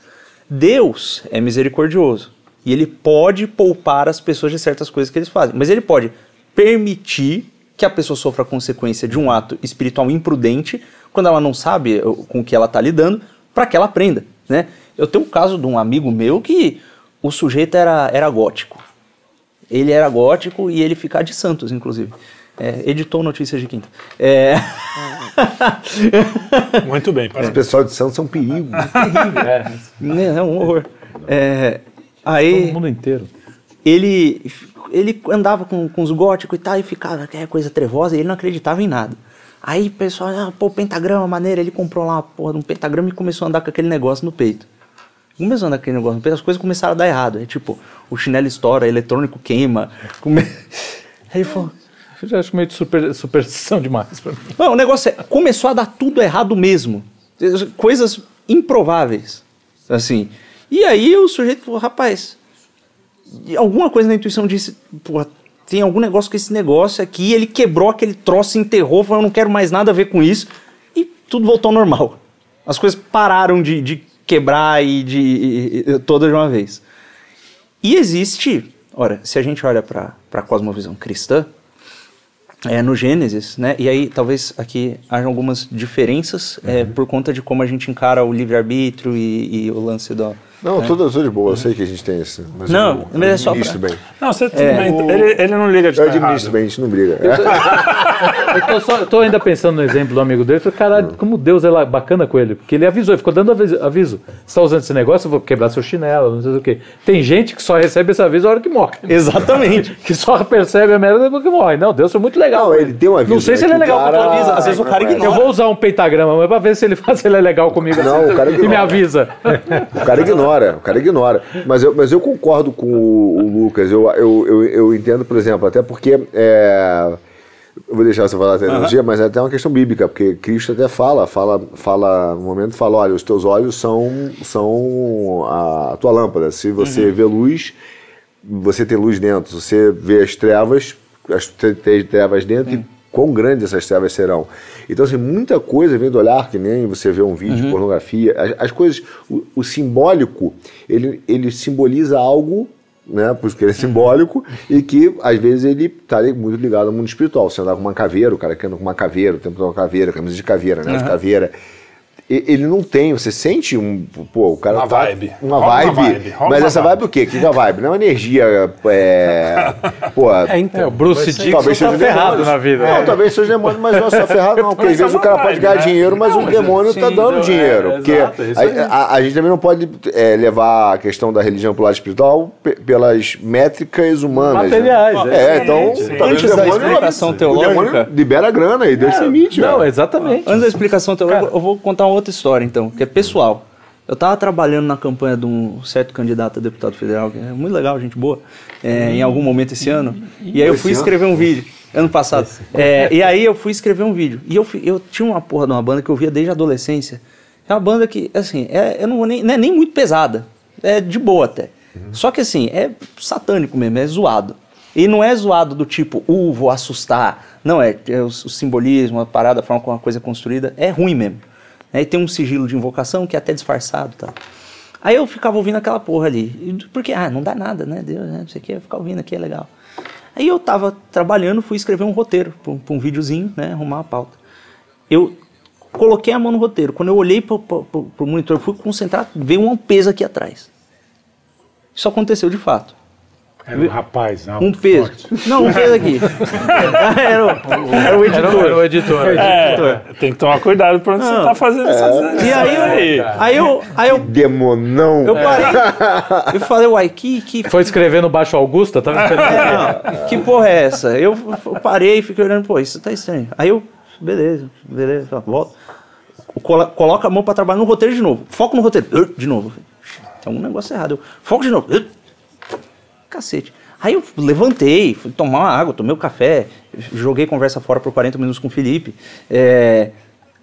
Deus é misericordioso e ele pode poupar as pessoas de certas coisas que eles fazem, mas ele pode permitir que a pessoa sofra a consequência de um ato espiritual imprudente quando ela não sabe uh, com o que ela está lidando, para que ela aprenda, né? Eu tenho um caso de um amigo meu que o sujeito era, era gótico. Ele era gótico e ele fica de Santos, inclusive. É, editou Notícias de Quinta. É... <laughs> muito bem. Parabéns. pessoal de Santos <laughs> é um perigo. é um horror. É, aí O mundo inteiro. ele, ele andava com, com os góticos e tal, e ficava aquela coisa trevosa, e ele não acreditava em nada. Aí o pessoal, ah, pô, pentagrama, maneiro, ele comprou lá uma porra de um pentagrama e começou a andar com aquele negócio no peito. Começou a andar com aquele negócio no peito, as coisas começaram a dar errado. É tipo, o chinelo estoura, eletrônico queima. Come... <laughs> Aí ele falou, já acho meio de super, superstição demais mim. Não, o negócio é, começou a dar tudo errado mesmo. Coisas improváveis. Assim. E aí o sujeito falou, rapaz, alguma coisa na intuição disse, tem algum negócio com esse negócio aqui, ele quebrou aquele troço, enterrou, falou, eu não quero mais nada a ver com isso. E tudo voltou ao normal. As coisas pararam de, de quebrar e de toda de uma vez. E existe, ora, se a gente olha para a cosmovisão cristã, é, no Gênesis, né? E aí talvez aqui hajam algumas diferenças é, por conta de como a gente encara o livre-arbítrio e, e o lance do... Não, tudo, tudo de boa, eu sei que a gente tem esse. Mas Não, eu, mas é só pra- bem. Não, você tudo É, bem. Ele, ele não liga de Eu administro errado. bem, a gente não briga. É. <laughs> Eu tô, só- eu tô ainda pensando no exemplo do amigo dele. Falei, caralho, como Deus é lá- bacana com ele. Porque ele avisou, ele ficou dando aviso. aviso. Você tá usando esse negócio, eu vou quebrar seu chinelo, não sei o quê. Tem gente que só recebe esse aviso na hora que morre. <laughs> Exatamente. <laughs> Que só percebe a merda depois que morre. Não, Deus foi muito legal. Não, ele tem um aviso, Não sei se né, ele é legal cara- com a avisa. Às vezes o cara Eu ignora. Eu vou usar um pentagrama, mas pra ver se ele, se ele é legal comigo. Não, assim, o cara e me ignora. avisa. O cara ignora, o cara ignora. Mas eu, mas eu concordo com o, o Lucas. Eu, eu, eu, eu entendo, por exemplo, até porque. é, eu vou deixar você falar a teologia, mas é até uma questão bíblica, porque Cristo até fala, fala, fala, no momento fala, olha, os teus olhos são, são a, tua lâmpada. Se você vê luz, você tem luz dentro. Se você vê as trevas, as trevas dentro, e quão grandes essas trevas serão. Então, assim, muita coisa vem do olhar, que nem você vê um vídeo de pornografia. As, as coisas, o, o simbólico, ele, ele simboliza algo né, por isso que ele é simbólico, e que às vezes ele está muito ligado ao mundo espiritual. Você andar com uma caveira, o cara que anda com uma caveira, o tempo todo uma caveira, camisa de caveira, né, de caveira. Ele não tem, você sente um. Pô, o cara. Uma tá- vibe. Uma Rola vibe. uma vibe, rola Mas uma essa vibe, o quê? O que que é a vibe? Não é uma energia. É, <laughs> pô, É, então. É, o Bruce Dixon talvez tá seja ferrado demônios. na vida. Não, talvez seja demônio, mas não é só ferrado, não. <laughs> Porque às Mas vezes é o cara uma pode vibe, ganhar né? dinheiro, mas o demônio tá sim, dando não, é, dinheiro. é, porque exato, é a, a- a gente também não pode é, levar a questão da religião pro lado espiritual pe- pelas métricas humanas. né? Materiais, é. É, então. Sim, sim. talvez Antes o da demônio- explicação teológica- demônio libera grana e Deus se emite. Não, né? exatamente. Antes da explicação teológica, eu vou contar uma outra história, então, que é pessoal. Eu estava trabalhando na campanha de um certo candidato a deputado federal, que é muito legal, gente boa, é, em algum momento esse ano. E aí eu fui escrever um vídeo, ano passado. É, e aí eu fui escrever um vídeo. E eu, fui- eu tinha uma porra de uma banda que eu via desde a adolescência. É uma banda que, assim, é, eu não, vou nem, não é nem muito pesada. É de boa até. Só que, assim, é satânico mesmo, é zoado. E não é zoado do tipo, uh, vou assustar. Não, é, é o, o simbolismo, a parada, a forma como a coisa é construída. É ruim mesmo. Aí tem um sigilo de invocação que é até disfarçado e tal. Aí eu ficava ouvindo aquela porra ali. E- Porque, ah, não dá nada, né? Deus, né? Não sei o que, ficar ouvindo aqui é legal. Aí eu tava trabalhando, fui escrever um roteiro pra um, pra um videozinho, né? Arrumar uma pauta. Eu coloquei a mão no roteiro. Quando eu olhei pro, pro- pro monitor, fui concentrar, veio um peso aqui atrás. Isso aconteceu de fato. Era um rapaz, alto, Um peso. forte. Não, um peso aqui. <laughs> era, o, era o Era, editor. o- era o editor. É, tem que tomar cuidado pra onde você tá fazendo essas E aí, eu, aí eu, aí eu, Demonão. eu parei. Eu falei, uai, que, que, Foi escrever no Baixo Augusta? Tava. É, não, que porra é essa? Eu, parei e fiquei olhando, pô, isso tá estranho. Aí eu, beleza, beleza, ó, volta. Colo- Coloca a mão pra trabalhar no roteiro de novo. Foco no roteiro. De novo. Tem um negócio errado. Eu, foco de novo. Cacete. Aí eu levantei, fui tomar uma água, tomei o café, joguei conversa fora por 40 minutos com o Felipe. é,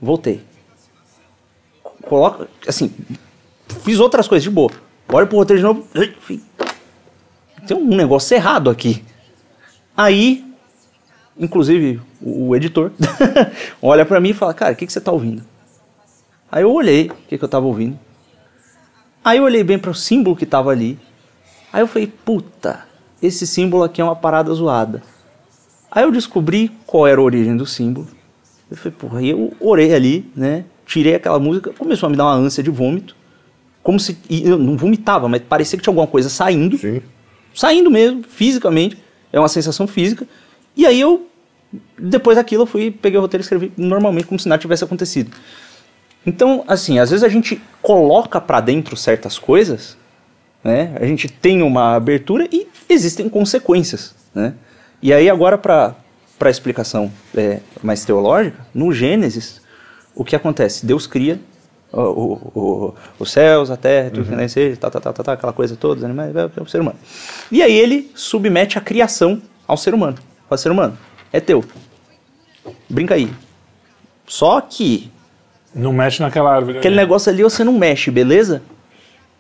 voltei. Coloca, assim, fiz outras coisas de boa. Olha pro roteiro de novo. Tem um negócio errado aqui. Aí, inclusive, o, editor <laughs> olha pra mim e fala, cara, o que, que você tá ouvindo? Aí eu olhei o que, que eu tava ouvindo. Aí eu olhei bem para o símbolo que tava ali. Aí eu falei, puta, esse símbolo aqui é uma parada zoada. Aí eu descobri qual era a origem do símbolo. Eu falei, porra, aí eu orei ali, né? Tirei aquela música, começou a me dar uma ânsia de vômito. Como se. E eu não vomitava, mas parecia que tinha alguma coisa saindo Sim. saindo mesmo, fisicamente. É uma sensação física. E aí eu, depois daquilo, eu fui, peguei o roteiro e escrevi normalmente, como se nada tivesse acontecido. Então, assim, às vezes a gente coloca pra dentro certas coisas, né? A gente tem uma abertura e existem consequências, né? E aí agora para para explicação é, mais teológica, no Gênesis, o que acontece? Deus cria o- o- o- os céus, a terra, tudo que nasce, tá, tá, tá, tá, tá, aquela coisa toda, os animais, é, é o ser humano. E aí ele submete a criação ao ser humano. Fala, ser humano, é teu. Brinca aí. Só que Não mexe naquela árvore. aquele ali. negócio ali você não mexe, beleza?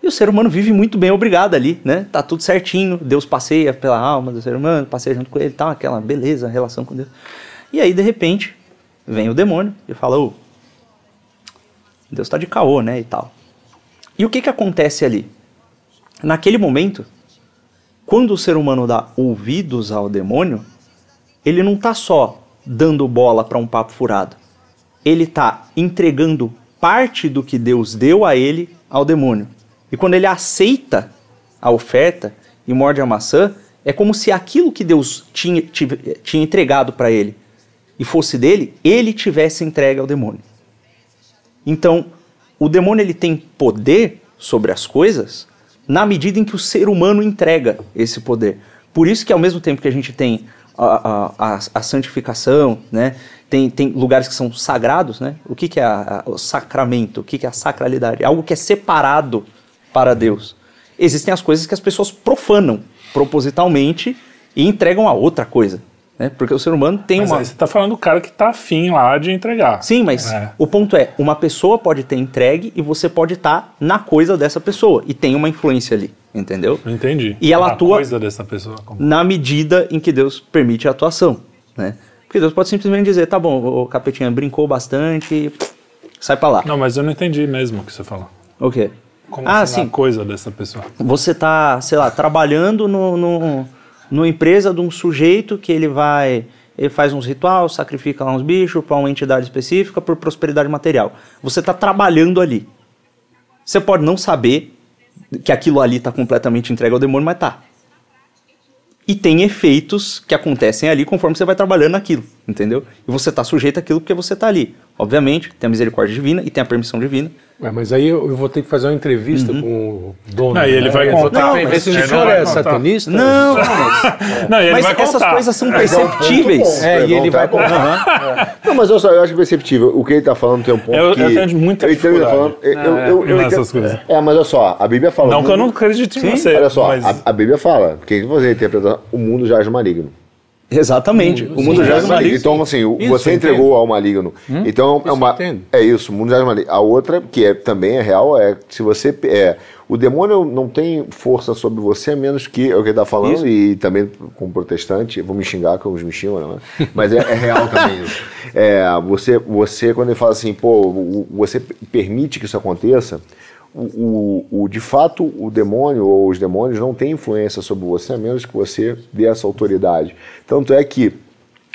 E o ser humano vive muito bem, obrigado ali, né? Tá tudo certinho, Deus passeia pela alma do ser humano, passeia junto com ele, tá aquela beleza, relação com Deus. E aí, de repente, vem o demônio e fala, ô, Deus tá de caô, né, e tal. E o que que acontece ali? Naquele momento, quando o ser humano dá ouvidos ao demônio, ele não tá só dando bola para um papo furado. Ele tá entregando parte do que Deus deu a ele ao demônio. E quando ele aceita a oferta e morde a maçã, é como se aquilo que Deus tinha, tinha entregado para ele e fosse dele, ele tivesse entregue ao demônio. Então, o demônio ele tem poder sobre as coisas na medida em que o ser humano entrega esse poder. Por isso que ao mesmo tempo que a gente tem a, a, a, santificação, né, tem, tem lugares que são sagrados, né? O que, que é a- o sacramento? O que, que é a sacralidade? Algo que é separado para Deus. Existem as coisas que as pessoas profanam propositalmente e entregam a outra coisa, né? Porque o ser humano tem Mas uma aí você tá falando do cara que tá afim lá de entregar. Sim, mas É. o ponto é, uma pessoa pode ter entregue e você pode estar na coisa dessa pessoa e tem uma influência ali, entendeu? Entendi. E ela A atua- coisa dessa pessoa. como- Na medida em que Deus permite a atuação, né? Porque Deus pode simplesmente dizer, tá bom, o capetinha brincou bastante, sai pra lá. Não, mas eu não entendi mesmo o que você falou. O quê? Como ah, assim, coisa dessa pessoa. Você tá, sei lá, trabalhando no, no, numa empresa de um sujeito que ele vai. Ele faz uns rituais, sacrifica lá uns bichos para uma entidade específica por prosperidade material. Você tá trabalhando ali. Você pode não saber que aquilo ali tá completamente entregue ao demônio, mas tá. E tem efeitos que acontecem ali conforme você vai trabalhando naquilo, entendeu? E você tá sujeito àquilo porque você tá ali. Obviamente, tem a misericórdia divina e tem a permissão divina. Ué, mas aí eu, eu vou ter que fazer uma entrevista com o dono. Não, e ele né? vai Eu contar. que ver se o senhor é satanista. Não, mas, Não, e ele mas vai essas contar. coisas são Mas é um perceptíveis. bom, É, e ele vai contar. Não, mas olha só, eu acho perceptível. O que ele tá falando tem um ponto Eu- que... eu tenho muita eu entendo ele falando, eu, eu, eu, eu nessas entendo- coisas. É, mas olha só, a Bíblia fala... Não que eu não acredite em você. Olha só, mas... a, a Bíblia fala, que você interpreta o mundo jaz no maligno. Exatamente. O mundo já é no maligno. maligno. Então, assim, Isso, você entregou ao maligno. Então, é Isso uma. eu entendo. É isso, o mundo jaz no maligno. A outra, que é, também é real, é se você. É, o demônio não tem força sobre você, a menos que. É o que ele tá falando, Isso. e também como protestante, vou me xingar, que uns me xingam, né? Mas é, é real também isso. <laughs> É, você, você, quando ele fala assim, pô, você permite que isso aconteça. O, o, o- de fato, o demônio ou os demônios não têm influência sobre você, a menos que você dê essa autoridade. Tanto é que,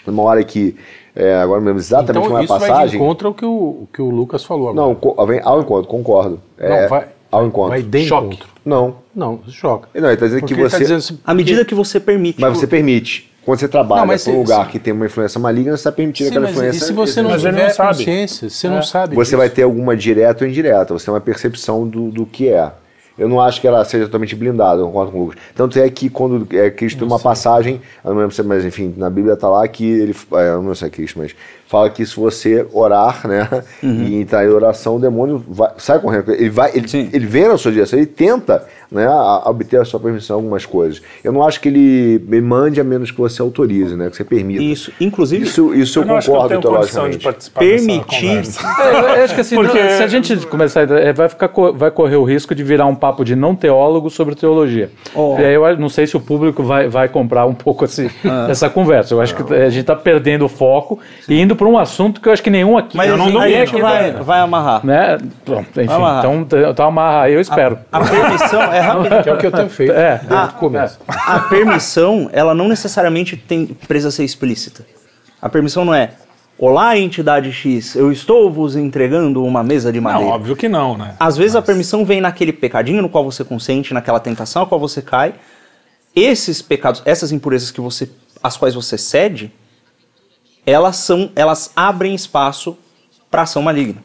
numa hora que, é, agora mesmo, exatamente Então como é a isso vai passagem. encontro ao que o, o que o Lucas falou agora. Não, vem ao encontro, concordo. É, Não, vai, ao encontro. vai de Choque. encontro. Não. Não, choca. Não, ele está dizendo Porque que tá você. dizendo assim, À medida que você permite. Mas você permite. Quando você trabalha para um lugar se- que tem uma influência maligna, você está permitindo aquela mas influência. e se você não tiver não sabe. consciência, você não sabe Você disso. vai ter alguma direta ou indireta, você tem uma percepção do, do que é. Eu não acho que ela seja totalmente blindada, eu concordo com o Lucas. Tanto é que quando é, Cristo tem uma passagem, eu não lembro se, mas enfim, na Bíblia está lá que ele, é, eu não sei se é Cristo, mas fala que se você orar, né, e entrar em oração, o demônio vai- sai correndo. Ele vai, ele, Sim. ele vem na sua direção, ele tenta, né, a, a obter a sua permissão em algumas coisas. Eu não acho que ele me mande a menos que você autorize, né, que você permita. Isso, inclusive, Isso, isso eu, eu não acho que eu concordo tenho condição de teologicamente. participar Permitir. <laughs> É, eu acho que assim, Porque- não- se a gente começar é, vai, ficar, vai correr o risco de virar um papo de não teólogo sobre teologia. Oh. E aí eu não sei se o público vai, vai comprar um pouco esse, Ah. essa conversa. Eu acho que a gente está perdendo o foco e indo para um assunto que eu acho que nenhum aqui. mas eu não aí domino, é que vai, vai amarrar. Né? Bom, enfim, amarrar. então, então amarra aí, eu espero. A permissão é rápido. Que é o que eu tenho feito É. desde o começo. A permissão, ela não necessariamente tem precisa ser explícita. A permissão não é Olá, entidade X, eu estou vos entregando uma mesa de Não, madeira. óbvio que não, né? Às vezes a permissão vem naquele pecadinho no qual você consente, naquela tentação a qual você cai. Esses pecados, essas impurezas que você, às quais você cede, elas são, elas abrem espaço para ação maligna.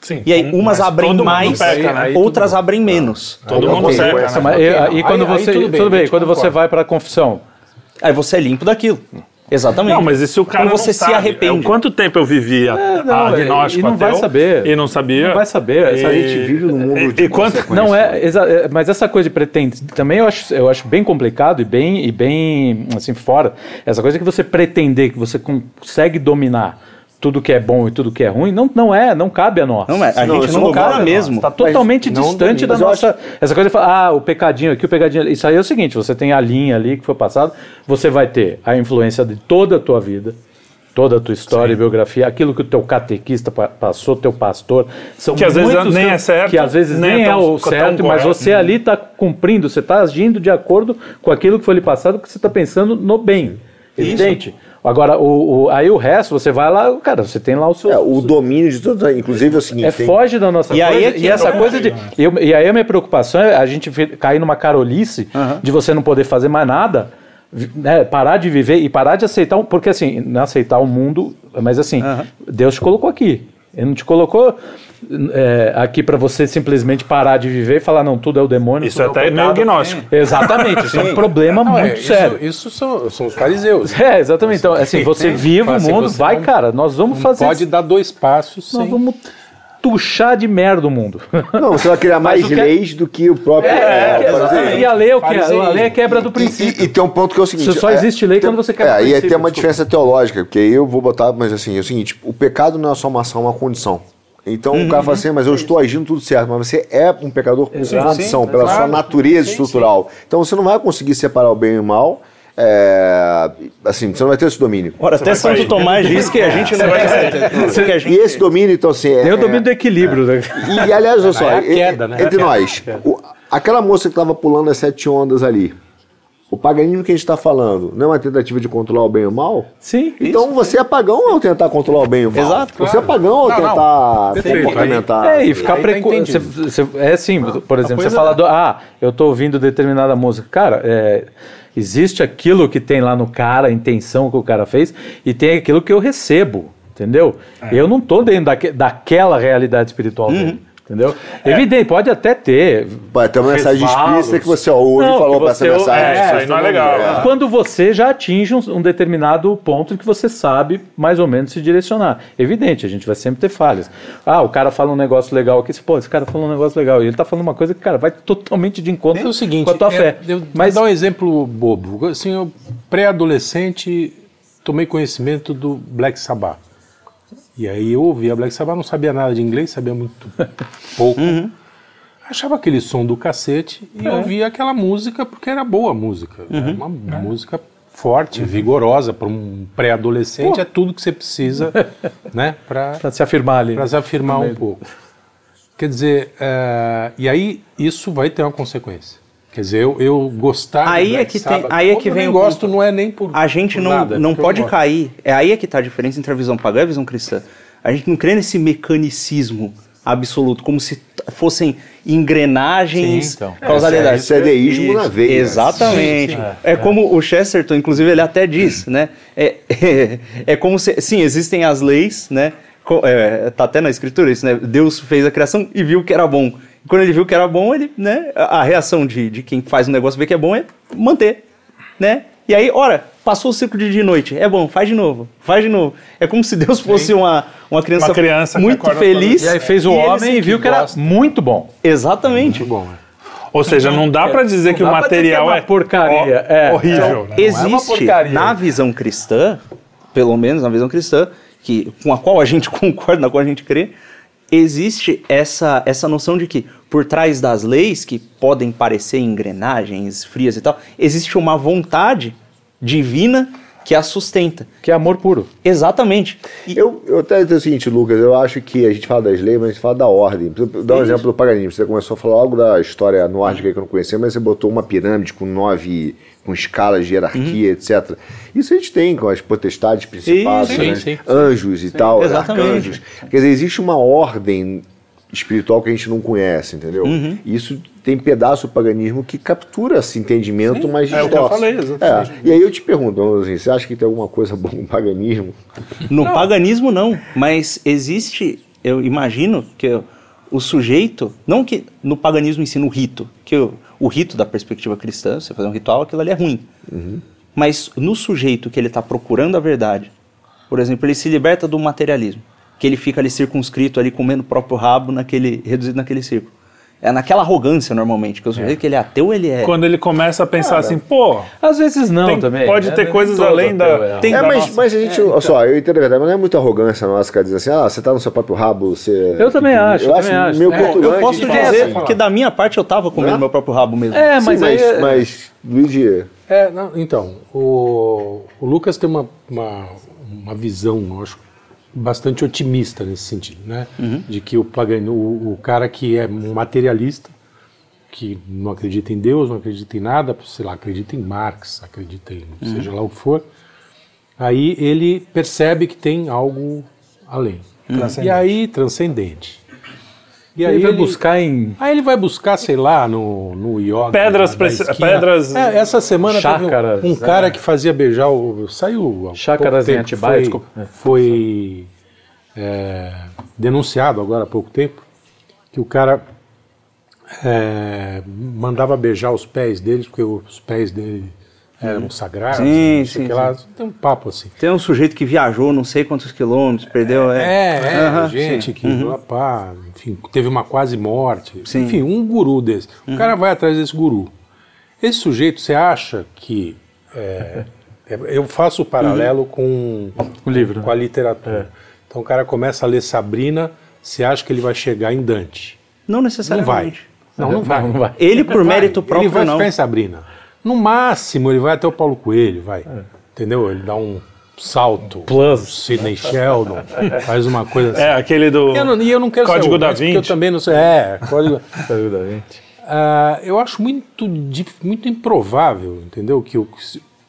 Sim. E aí umas mas abrem mais, peca, né? outras abrem menos. Todo mundo peca, foi né? e, e quando aí- você. tudo tudo bem, bem, eu te quando você vai para a confissão. Aí você é limpo daquilo. Exatamente. Não, mas e se o cara Quando não você se sabe? arrepende. É, quanto tempo eu vivi a, É, não, agnóstico e não vai saber. E não sabia. Não vai saber. E, Essa A gente vive num mundo e, de e quanto. Não é, é, mas essa coisa de pretende também eu acho, eu acho bem complicado e bem e bem assim fora. Essa coisa que você pretender que você consegue dominar tudo que é bom e tudo que é ruim, não, não é, não cabe a nós. Não é, a Não, gente isso não não domina cabe mesmo. Está totalmente não distante da nossa. Essa coisa de falar, ah, o pecadinho aqui, o pecadinho ali. Isso aí é o seguinte: você tem a linha ali que foi passado, você vai ter a influência de toda a tua vida, toda a tua história e biografia, aquilo que o teu catequista pa- passou, teu pastor. São Que às vezes muitos nem que- é certo, Que às vezes nem nem, é é, tão- o tão certo, mas correto. você ali está cumprindo, você está agindo de acordo com aquilo que foi lhe passado, que você está pensando no bem. Evidente. Agora, o, o- aí o resto, você vai lá, cara, você tem lá o seu. É, o domínio de tudo, inclusive é o seguinte. É, tem- foge da nossa E coisa. aí é e essa entra coisa de. problema. eu- e aí a minha preocupação é a gente cair numa carolice de você não poder fazer mais nada, né, parar de viver e parar de aceitar. Porque assim, não aceitar o mundo, mas assim, Deus te colocou aqui. Ele não te colocou é, aqui para você simplesmente parar de viver e falar, não, tudo é o demônio. Isso é até é meio pecado. agnóstico. Exatamente, isso é um problema Não, muito é, isso, sério. isso são, são os fariseus. É, exatamente. Então, assim, você <laughs> vive o assim, mundo, vai, não- cara, nós vamos Não fazer. pode dar dois passos Nós sem... vamos tuchar de merda o mundo. Não, você vai criar <laughs> mais que é- leis do que o próprio. É, é, exatamente. E a lei é o que? A lei é quebra do E, princípio. e- e tem um ponto que é o seguinte. Só é, existe lei tem- quando você quebra É, o e aí princípio, tem uma desculpa. diferença teológica, porque aí eu vou botar, mas assim, é o seguinte: o pecado não é só uma ação, é uma condição. Então o cara fala assim, mas eu estou agindo tudo certo, mas você é um pecador por Exato. condição, Sim, pela sua natureza estrutural. Então você não vai conseguir separar o bem e o mal. É, assim, você não vai ter esse domínio. Ora, até Santo Tomás diz que a <laughs> gente não vai ter. E esse domínio, então, assim. Tem é- o domínio do equilíbrio, né? E, aliás, olha só, É a e- queda, né? entre nós, o- aquela moça que estava pulando as sete ondas ali, o paganismo que a gente está falando, não é uma tentativa de controlar o bem ou o mal? Sim. Então você é pagão ao tentar controlar o bem e o mal. Exato, Você é pagão ao Não, não. tentar Perfeito. complementar. É, e ficar tá preco... você- você- É assim, por exemplo, você coisa fala é- do. Ah, eu tô ouvindo determinada música. Cara, é, existe aquilo que tem lá no cara, a intenção que o cara fez, e tem aquilo que eu recebo, entendeu? Eu não tô dentro daque- daquela realidade espiritual dele. Entendeu? Evidente, pode até ter. Pode ter uma mensagem explícita que você ouve Não, e falou para essa você- mensagem. É, isso aí não é legal. É. Quando você já atinge um, um determinado ponto que você sabe mais ou menos se direcionar. Evidente, a gente vai sempre ter falhas. Ah, o cara fala um negócio legal aqui, pô, esse cara falou um negócio legal. E ele tá falando uma coisa que, cara, vai totalmente de encontro É o seguinte, com a tua é, fé. Eu, Mas dar um exemplo bobo. Assim, eu pré-adolescente tomei conhecimento do Black Sabbath. E aí eu ouvia Black Sabbath, não sabia nada de inglês, sabia muito <laughs> pouco. Achava aquele som do cacete e ouvia aquela música porque era boa a música. Era uma música forte, vigorosa para um pré-adolescente, é tudo que você precisa, <laughs> né, para se afirmar ali. para se afirmar um pouco. Quer dizer, eh, e aí isso vai ter uma consequência. Quer dizer, eu, eu gostar Aí é que tem- aí é eu que vem o gosto, ponto. não é nem por A gente por não, nada, não porque eu pode cair. É aí é que tá a diferença entre a visão pagã e a visão cristã. A gente não crê nesse mecanicismo absoluto, como se fossem engrenagens, Sim, então. causalidades. Isso é deísmo na veia. Exatamente. Sim, sim. É, como o Chesterton, inclusive, ele até diz, né? É, <laughs> é, como se, sim, existem as leis, né? É, tá até na escritura isso, né? Deus fez a criação e viu que era bom. E quando ele viu que era bom, ele, né? A reação de, de quem faz um negócio ver que é bom é manter, né? E aí, ora, passou o ciclo de dia e noite. É bom, faz de novo, faz de novo. É como se Deus fosse uma, uma criança, Uma criança muito feliz. E aí fez o e homem e viu que era gosta. muito bom. Exatamente. Muito bom, né? Ou seja, não dá pra dizer Não que o dizer que é material uma é porcaria, é. horrível. né? Existe uma porcaria. na visão cristã, pelo menos na visão cristã, que, com a qual a gente <laughs> concorda, na qual a gente crê, existe essa, essa noção de que por trás das leis, que podem parecer engrenagens frias e tal, existe uma vontade divina que a sustenta. Que é amor puro. Exatamente. E Eu, eu até dizer o seguinte, Lucas, eu acho que a gente fala das leis, mas a gente fala da ordem. Dá um exemplo do paganismo. Você começou a falar algo da história nórdica que eu não conhecia, mas você botou uma pirâmide com nove, com escalas de hierarquia, etc. Isso a gente tem com as potestades principais, Sim, né? sim, sim. anjos e tal, exatamente. arcanjos. Quer dizer, existe uma ordem espiritual que a gente não conhece, entendeu? Uhum. Isso tem pedaço do paganismo que captura esse entendimento, mas é o que eu distorce. falei, exatamente. É. E aí eu te pergunto, assim, você acha que tem alguma coisa boa no paganismo? No paganismo não, mas existe, eu imagino que o- sujeito, não que no paganismo ensina o rito, que o, o rito da perspectiva cristã, você fazer um ritual, aquilo ali é ruim. Mas no sujeito que ele está procurando a verdade, por exemplo, ele se liberta do materialismo, que ele fica ali circunscrito ali comendo o próprio rabo naquele reduzido naquele círculo. É naquela arrogância normalmente, que o sujeito que ele é ateu, ele é Quando ele começa a pensar assim, pô, Às vezes não Tem- também. pode né? ter Nem coisas além da- ateu é. Tem- É, da mas, nossa- mas a gente, olha só, eu entendo a verdade, mas não é muita arrogância nossa, cara, dizer assim, ah, você tá no seu próprio rabo, você... Eu também acho, eu eu acho também acho. meio É, Eu posso dizer assim. que da minha parte eu tava comendo Né? meu próprio rabo mesmo. É, Sim, mas, mas, aí, mas, Luigi, É, não, então, o, o Lucas tem uma, uma, uma visão, eu acho, bastante otimista nesse sentido, né? De que o, pagano, o, o cara que é um materialista, que não acredita em Deus, não acredita em nada, sei lá, acredita em Marx, acredita em seja lá o que for, aí ele percebe que tem algo além. E aí, transcendente. E ele vai buscar em Aí ele vai buscar, sei lá, no, no yoga. Pedras preci- esquina. pedras- É, essa semana Chácaras, teve um, um cara que fazia beijar o. Saiu. há Chácaras em Atibaia, desculpa. É. Foi é, denunciado agora há pouco tempo que o cara é, mandava beijar os pés deles, porque os pés dele eram sagrados. Sim, não sei o sim, que lá. Tem um papo assim. Tem um sujeito que viajou não sei quantos quilômetros, perdeu. É, É, é, Aham, gente sim. que, pá, enfim, teve uma quase morte. Sim. Enfim, um guru desse. O cara vai atrás desse guru. Esse sujeito, você acha que. é, é, eu faço o paralelo com, O livro, com a literatura. Então o cara começa a ler Sabrina, você acha que ele vai chegar em Dante. Não Não vai. necessariamente. Não, não vai. não vai. Ele, por Vai. mérito próprio, Ele vai não. ficar em Sabrina. No máximo, ele vai até o Paulo Coelho, vai. Entendeu? Ele dá um salto. Plus. Sidney Sheldon. faz uma coisa assim. É, aquele do. Eu não, e eu não quero Código ser o da mestre, porque eu Vinci. também não sei. É, código. <laughs> Saiu da gente. Ah, eu acho muito, muito improvável, entendeu? Que o-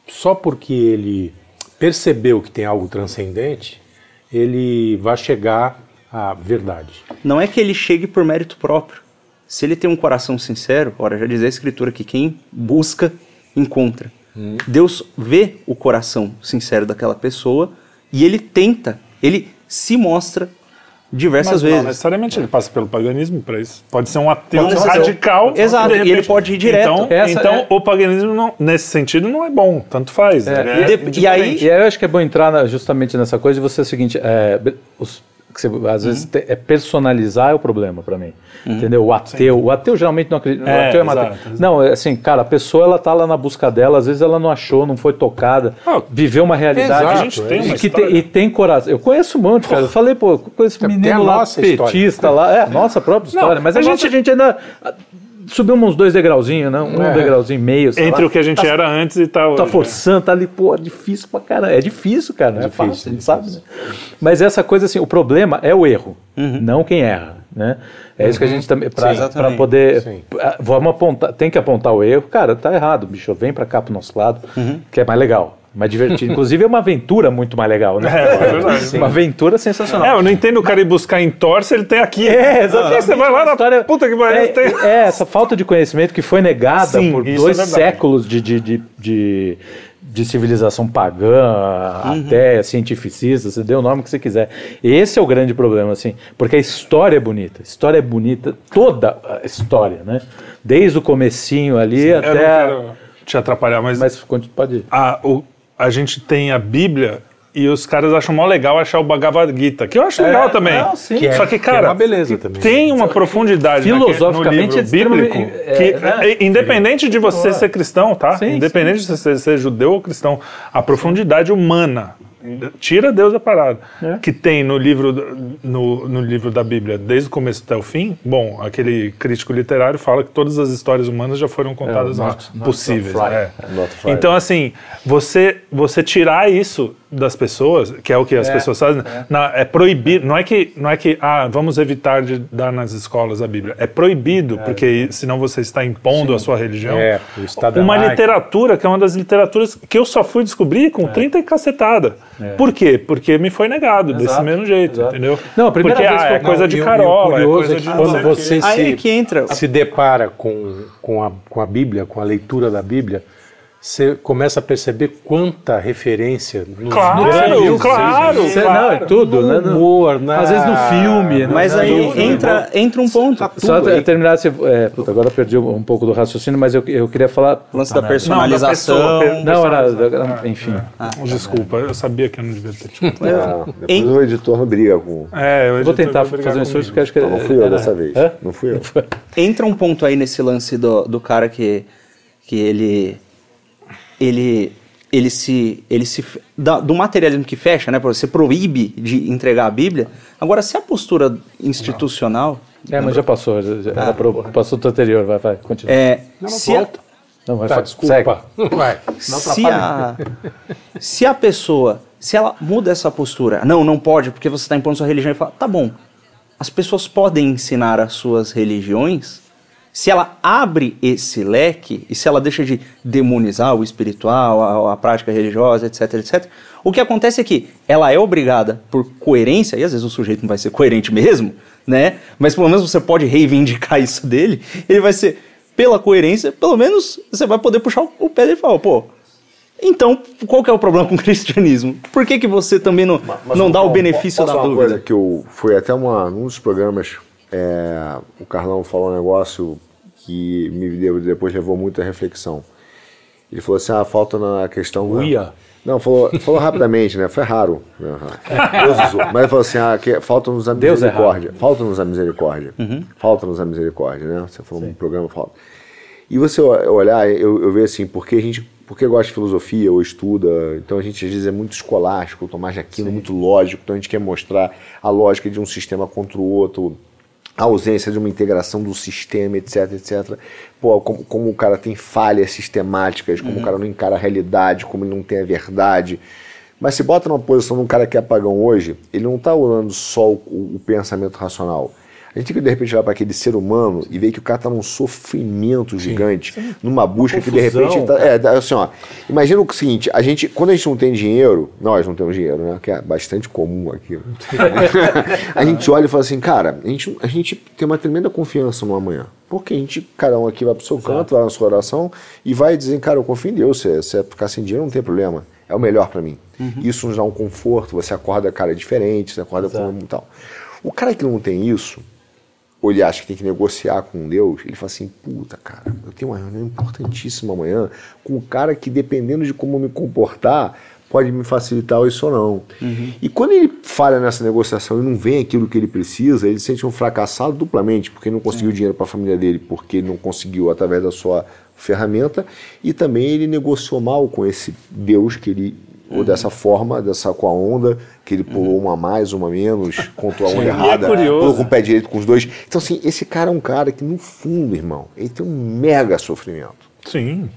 só porque ele percebeu que tem algo transcendente, ele vai chegar à verdade. Não é que ele chegue por mérito próprio. Se ele tem um coração sincero, ora, já diz a escritura que quem busca, encontra. Deus vê o coração sincero daquela pessoa e ele tenta, ele se mostra diversas Mas não vezes. necessariamente ele passa pelo paganismo para isso. Pode ser um ateu Pode ser. radical. Exato, e ele pode ir direto. Então, Essa então é- o paganismo, não- nesse sentido, não é bom. Tanto faz. É, Ele e de- e aí-. E aí eu acho que é bom entrar na- justamente nessa coisa de você é o seguinte, é, os- que você, às vezes te- é personalizar é o problema para mim, entendeu? O ateu, o ateu geralmente não acredita, o É, ateu é exato, exato. Não, é assim, cara, a pessoa ela tá lá na busca dela, às vezes ela não achou, não foi tocada, Ah, viveu uma realidade. exato, A gente tem uma que tem, e tem coração. Eu conheço um monte, cara. Eu falei, pô, eu conheço Tem menino lá, nossa história. petista lá. É, a nossa própria história. mas a, a gente, gente- a gente ainda subiu uns dois degrauzinhos, né? Um É. degrauzinho e meio. sei Entre lá. o que a gente era antes e tal. Tá forçando, tá ali, pô, é difícil pra caramba. É difícil, cara, não é, fácil, a gente sabe, né? Mas essa coisa assim, o problema é o erro, não quem erra, né? É isso que a gente também, pra poder, Sim. vamos apontar, tem que apontar o erro, cara, tá errado, bicho, vem pra cá pro nosso lado, que é mais legal. Mais divertido. Inclusive é uma aventura muito mais legal, né? <laughs> É, é verdade. Uma aventura sensacional. É, eu não entendo o cara ir buscar em Thor se ele tem aqui. É, exatamente. Aí Você vai lá na História- puta que pariu. é, tem... é, essa falta de conhecimento que foi negada Sim, por isso dois é séculos de, de, de, de, de civilização pagã, Uhum. até cientificista, você dê o nome que você quiser. Esse é o grande problema, assim, porque a história é bonita. A história é bonita, toda a história, né? Desde o comecinho ali Eu não até... quero te atrapalhar, mas, Mas pode ir. a, o- a gente tem a Bíblia e os caras acham mó legal achar o Bhagavad Gita, que eu acho legal também. não, sim. Que é- Só que, que é cara, uma beleza também. tem uma profundidade naquele- Filosoficamente, no é livro bíblico é, que, né? é, independente de você ser cristão, tá? Sim, independente de você ser judeu ou cristão, a profundidade humana tira Deus da parada É. que tem no livro no, no livro da Bíblia desde o começo até o fim. Bom, aquele crítico literário fala que todas as histórias humanas já foram contadas É, not- possíveis. É. Not. Então, assim, você, você tirar isso das pessoas, que é o que as pessoas fazem, na- é proibido. Não é que, não é que ah, vamos evitar de dar nas escolas a Bíblia. É proibido, porque senão você está impondo a sua religião. É, o Estado é uma literatura que é uma das literaturas que eu só fui descobrir com 30 e cacetada. Por quê? Porque me foi negado desse Exato, mesmo jeito, exato. entendeu? Não, a primeira porque vez ah, que eu- é coisa Não, de carola, é curioso coisa é que de quando você se- é que entra. se depara com, com, a, com a Bíblia, com a leitura da Bíblia, você começa a perceber quanta referência no Claro, no- claro, Você- claro. Não, é tudo, né? no humor, na, Às vezes no filme, né? Mas na aí entra, entra um ponto. Só ter- terminar, se, é, puta, agora eu perdi um pouco do raciocínio, mas eu, eu queria falar. O lance da Não, da personalização. pessoa, Não, era, era- enfim. Desculpa, eu sabia que eu não devia ter te Ah, depois Em- o editor não briga com. É, eu Vou tentar fazer um esforço porque acho que. Não, não fui eu dessa vez. Hã? Não fui eu. entra um ponto aí nesse lance do, do cara que, que ele ele ele se ele se da- do materialismo que fecha, né? Você proíbe de entregar a Bíblia. Agora, se a postura institucional É, mas já passou, já, já era pro- passou do anterior, vai, vai, continua. é Não, não se, a, volta. Não, vai, Tá, desculpa. Vai. se a se a pessoa se ela muda essa postura, não, não pode porque você está impondo sua religião e fala, tá bom, as pessoas podem ensinar as suas religiões se ela abre esse leque e se ela deixa de demonizar o espiritual, a, a prática religiosa, etc, etc, o que acontece é que ela é obrigada por coerência, e às vezes o sujeito não vai ser coerente mesmo, né? Mas pelo menos você pode reivindicar <laughs> isso dele, ele vai ser, pela coerência, pelo menos você vai poder puxar o, o pé dele e falar, pô, então qual que é o problema com o cristianismo? Por que, que você também não, não dá o benefício da falar uma dúvida? coisa que eu foi até uma num dos programas é, o Carlão falou um negócio que me deu- depois levou muita reflexão. Ele falou assim, ah, falta na questão Uia. Não, falou, falou rapidamente, né? Foi raro. Deus usou. Mas ele falou assim: ah, falta-nos a é raro. misericórdia. Falta-nos a misericórdia. Falta-nos a misericórdia, né? Você falou no programa, falta. E você olhar, eu, eu vejo assim, porque a gente porque gosta de filosofia ou estuda, então a gente às vezes é muito escolástico, Tomás de Aquino, muito lógico, então a gente quer mostrar a lógica de um sistema contra o outro. A ausência de uma integração do sistema, etc, etc. Pô, como, como o cara tem falhas sistemáticas, como o cara não encara a realidade, como ele não tem a verdade. Mas se bota numa posição de um cara que é apagão hoje, ele não está olhando só o, o pensamento racional. A gente tem que de repente olhar para aquele ser humano e ver que o cara está num sofrimento gigante, numa busca que de repente. Tá, é, assim, ó. Imagina o seguinte: a gente, quando a gente não tem dinheiro, nós não temos dinheiro, né? Que é bastante comum aqui. <laughs> a gente olha e fala assim, cara, a gente, a gente tem uma tremenda confiança no amanhã. Porque a gente, cada um aqui vai pro seu canto, vai na sua oração e vai dizer, cara, eu confio em Deus. Se, se é ficar sem dinheiro, não tem problema. É o melhor para mim. Isso nos dá um conforto, você acorda, cara, diferente, você acorda com e tal. O cara que não tem isso, ou ele acha que tem que negociar com Deus, ele fala assim, puta, cara, eu tenho uma reunião importantíssima amanhã com um cara que, dependendo de como me comportar, pode me facilitar isso ou não. E quando ele falha nessa negociação e não vem aquilo que ele precisa, ele se sente um fracassado duplamente, porque não conseguiu dinheiro para a família dele, porque não conseguiu através da sua ferramenta, e também ele negociou mal com esse Deus que ele ou dessa forma, dessa com a onda, que ele pulou uma a mais, uma menos, contou a onda errada, curioso. pulou com o pé direito com os dois. Então, assim, esse cara é um cara que, no fundo, irmão, ele tem um mega sofrimento. Sim.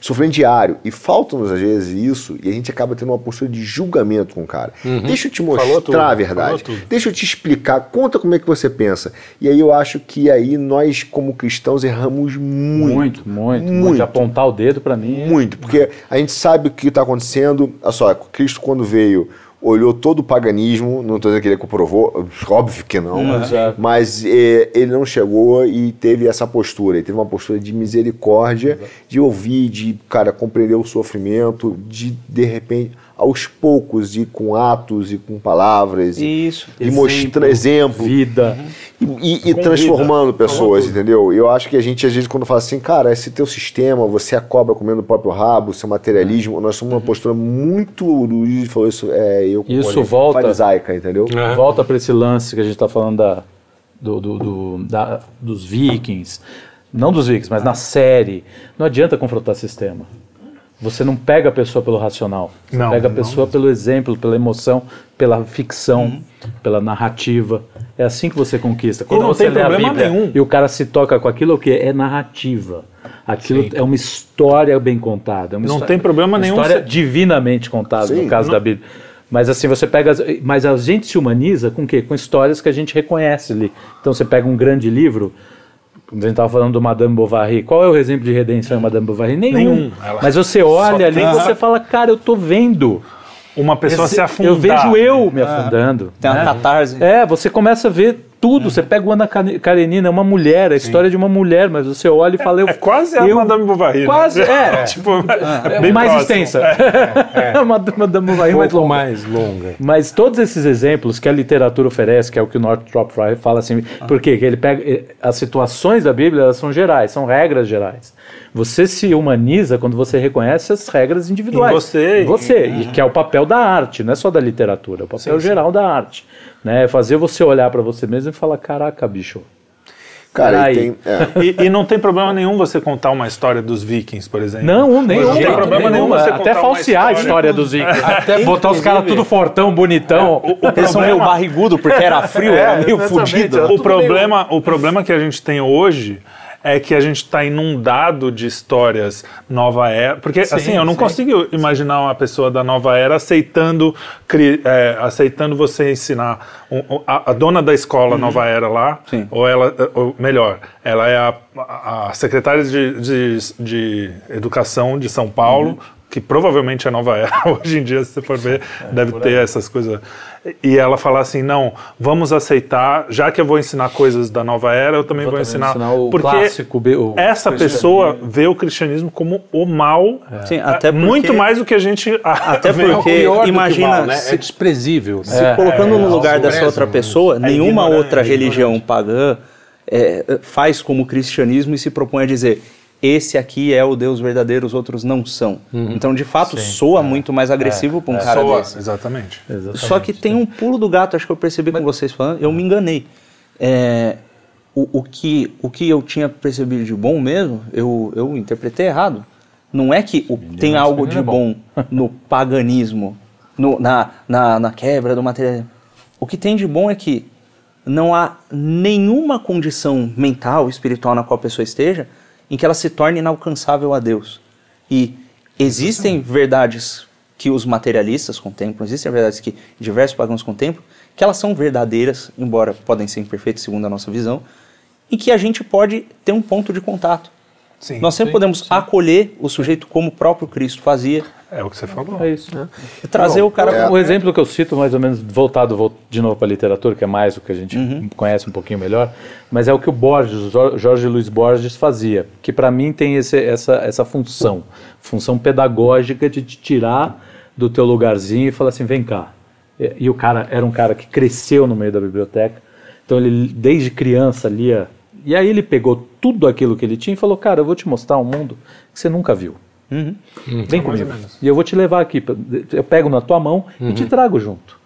Sofrimento diário. E falta-nos, às vezes, isso, e a gente acaba tendo uma postura de julgamento com o cara. Deixa eu te mostrar a verdade. Deixa eu te explicar. Conta como é que você pensa. E aí eu acho que aí nós, como cristãos, erramos muito. Muito, muito, muito. Muito. De apontar o dedo pra mim. Muito, porque a gente sabe o que está acontecendo. Olha só, Cristo quando veio, olhou todo o paganismo, não estou dizendo que ele comprovou, óbvio que não, Exato. mas eh, ele não chegou e teve essa postura, ele teve uma postura de misericórdia, de ouvir, de, cara, compreender o sofrimento, de, de repente, aos poucos, e com atos e com palavras, e, Isso. e mostrar exemplo, Vida. e, e- e transformando pessoas, entendeu? Eu acho que a gente, às vezes, quando fala assim, cara, esse teu sistema, você é a cobra comendo o próprio rabo, seu materialismo, nós somos uma postura muito. O Luiz falou isso, é, eu Isso volta- farisaica, entendeu? É. Volta para esse lance que a gente está falando da, do, do- do- da- dos vikings. Não dos vikings, mas na série. Não adianta confrontar sistema. Você não pega a pessoa pelo racional. Você Não, pega a não. pessoa pelo exemplo, pela emoção, pela ficção, pela narrativa. É assim que você conquista. Quando não você tem lê a problema Bíblia nenhum. e o cara se toca com aquilo, o que é narrativa. Aquilo é uma história bem contada. é Não história- tem problema nenhum História divinamente contada, Sim, no caso da Bíblia. Mas assim, você pega. as- Mas a gente se humaniza com o quê? Com histórias que a gente reconhece ali. Então você pega um grande livro. Como a gente estava falando do Madame Bovary. Qual é o exemplo de redenção em Madame Bovary? Nenhum. Nenhum. Mas você olha ali e você fala, cara, eu tô vendo. Uma pessoa Esse- se afundar. Eu vejo eu me afundando. Tem uma né? catarse. É, você começa a ver tudo. Você pega o Ana Kare- Karenina, é uma mulher, a história de uma mulher, mas você olha e fala. Eu, É quase a eu- Madame Bovary. né? Quase, é. <laughs> tipo, <laughs> É bem mais próximo. extensa. <laughs> Madame Madame Bovary Um mais longa. mais longa. Mas todos esses exemplos que a literatura oferece, que é o que o Northrop Frye fala assim, por quê? Que ele pega eh, as situações da Bíblia, elas são gerais, são regras gerais. Você se humaniza quando você reconhece as regras individuais. Em você, Em você, e que é o papel da arte, não é só da literatura, é o papel geral da arte, né? É fazer você olhar para você mesmo e falar, caraca, bicho. Cara, e tem. é, E, e não tem problema nenhum você contar uma história dos vikings, por exemplo. Não, nenhum. Não tem problema nenhum você Até falsear a história. história dos Vikings. <laughs> Até botar os caras tudo fortão, bonitão. Eles são meio barrigudo porque era frio, era meio fudido. era O problema, o problema que a gente tem hoje é que a gente está inundado de histórias nova era. Porque, assim, eu não consigo imaginar uma pessoa da nova era aceitando, é, aceitando você ensinar. um- a, a dona da escola nova era lá, Sim. ou ela, ou melhor, ela é a, a secretária de, de, de Educação de São Paulo. Que provavelmente é nova era, <laughs> hoje em dia, se você for ver, deve ter essas coisas. E ela falar assim: não, vamos aceitar, já que eu vou ensinar coisas da nova era, eu também vou, também ensinar. ensinar o porque clássico, o essa pessoa vê o cristianismo como o mal, Sim, é, até porque- muito mais do que a gente. <laughs> Até <laughs> vê. porque- imagina mal, né? se- É desprezível. Se colocando no lugar dessa outra né? pessoa, É nenhuma outra é religião pagã é, faz como o cristianismo e se propõe a dizer esse aqui é o Deus verdadeiro, os outros não são. Então, de fato, soa muito mais agressivo para um cara Soa, desse. Exatamente. Só que tem um pulo do gato, acho que eu percebi com vocês falando, eu me enganei. É, o, o que, o que eu tinha percebido de bom mesmo, eu, eu interpretei errado. Não é que o- tem algo de bom no <laughs> paganismo, no- na, na, na quebra do materialismo. O que tem de bom é que não há nenhuma condição mental, espiritual na qual a pessoa esteja em que ela se torne inalcançável a Deus. E existem verdades que os materialistas contemplam, existem verdades que diversos pagãos contemplam, que elas são verdadeiras, embora podem ser imperfeitas segundo a nossa visão, e que a gente pode ter um ponto de contato. Sim, Nós sempre sim, podemos sim. acolher o sujeito como o próprio Cristo fazia, É o que você falou. É isso. e trazer o cara é. O exemplo que eu cito, mais ou menos voltado vol- de novo para a literatura, que é mais o que a gente Uhum. conhece um pouquinho melhor, mas é o que o Borges, Jorge Luiz Borges fazia, que para mim tem esse- essa, essa função, função pedagógica de te tirar do teu lugarzinho e falar assim, vem cá. E, e o cara era um cara que cresceu no meio da biblioteca, então ele desde criança lia, e aí ele pegou tudo aquilo que ele tinha e falou, cara, eu vou te mostrar um mundo que você nunca viu. Uhum. Vem comigo. E eu vou te levar aqui. Eu pego na tua mão e te trago junto.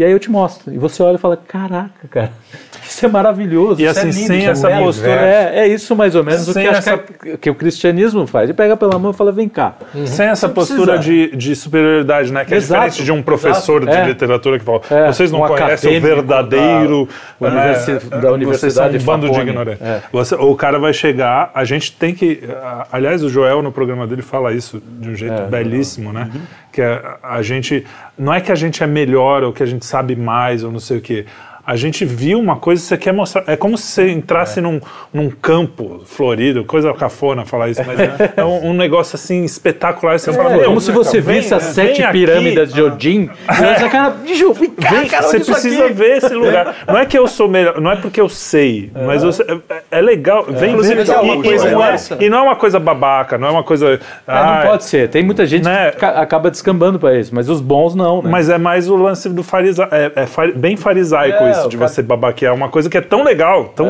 E aí eu te mostro. E você olha e fala: Caraca, cara, <laughs> isso é maravilhoso. E isso é assim, lindo, sem é essa belo." postura- É, é isso mais ou menos o Sem que, acho essa- que, é- que o cristianismo faz. Ele pega pela mão e fala: Vem cá. Sem essa postura de, de superioridade, né? Que é Exato, diferente de um professor exato, de é. literatura que fala, É, vocês não um conhecem o verdadeiro da universi- da vocês Universidade são um bando de ignorantes. É. Você- o cara vai chegar, a gente tem que... a- Aliás, o Joel no programa dele fala isso de um jeito É, belíssimo, né? Que é, a gente... Não é que a gente é melhor ou que a gente sabe mais ou não sei o quê. A gente viu uma coisa que você quer mostrar. É como se você entrasse num, num campo florido, coisa cafona falar isso, mas é, é um, um negócio assim espetacular. Você fala, É "Meu, como se você vem- visse as sete aqui." pirâmides de Odin. E você, cara, bicho, <laughs> vem cara, você precisa aqui. ver esse lugar. Não é que eu sou melhor, não é porque eu sei, mas eu sei- é, é legal. Vem Inclusive, é uma e, coisa não é, e não é uma coisa babaca, não é uma coisa. É, ah, não pode ser. Tem muita gente Né? que ca- acaba descambando pra isso, mas os bons não, né? Mas é mais o lance do farisaico. É, é bem farisaico É, isso, de cara- você babaquear uma coisa que é tão legal, tão,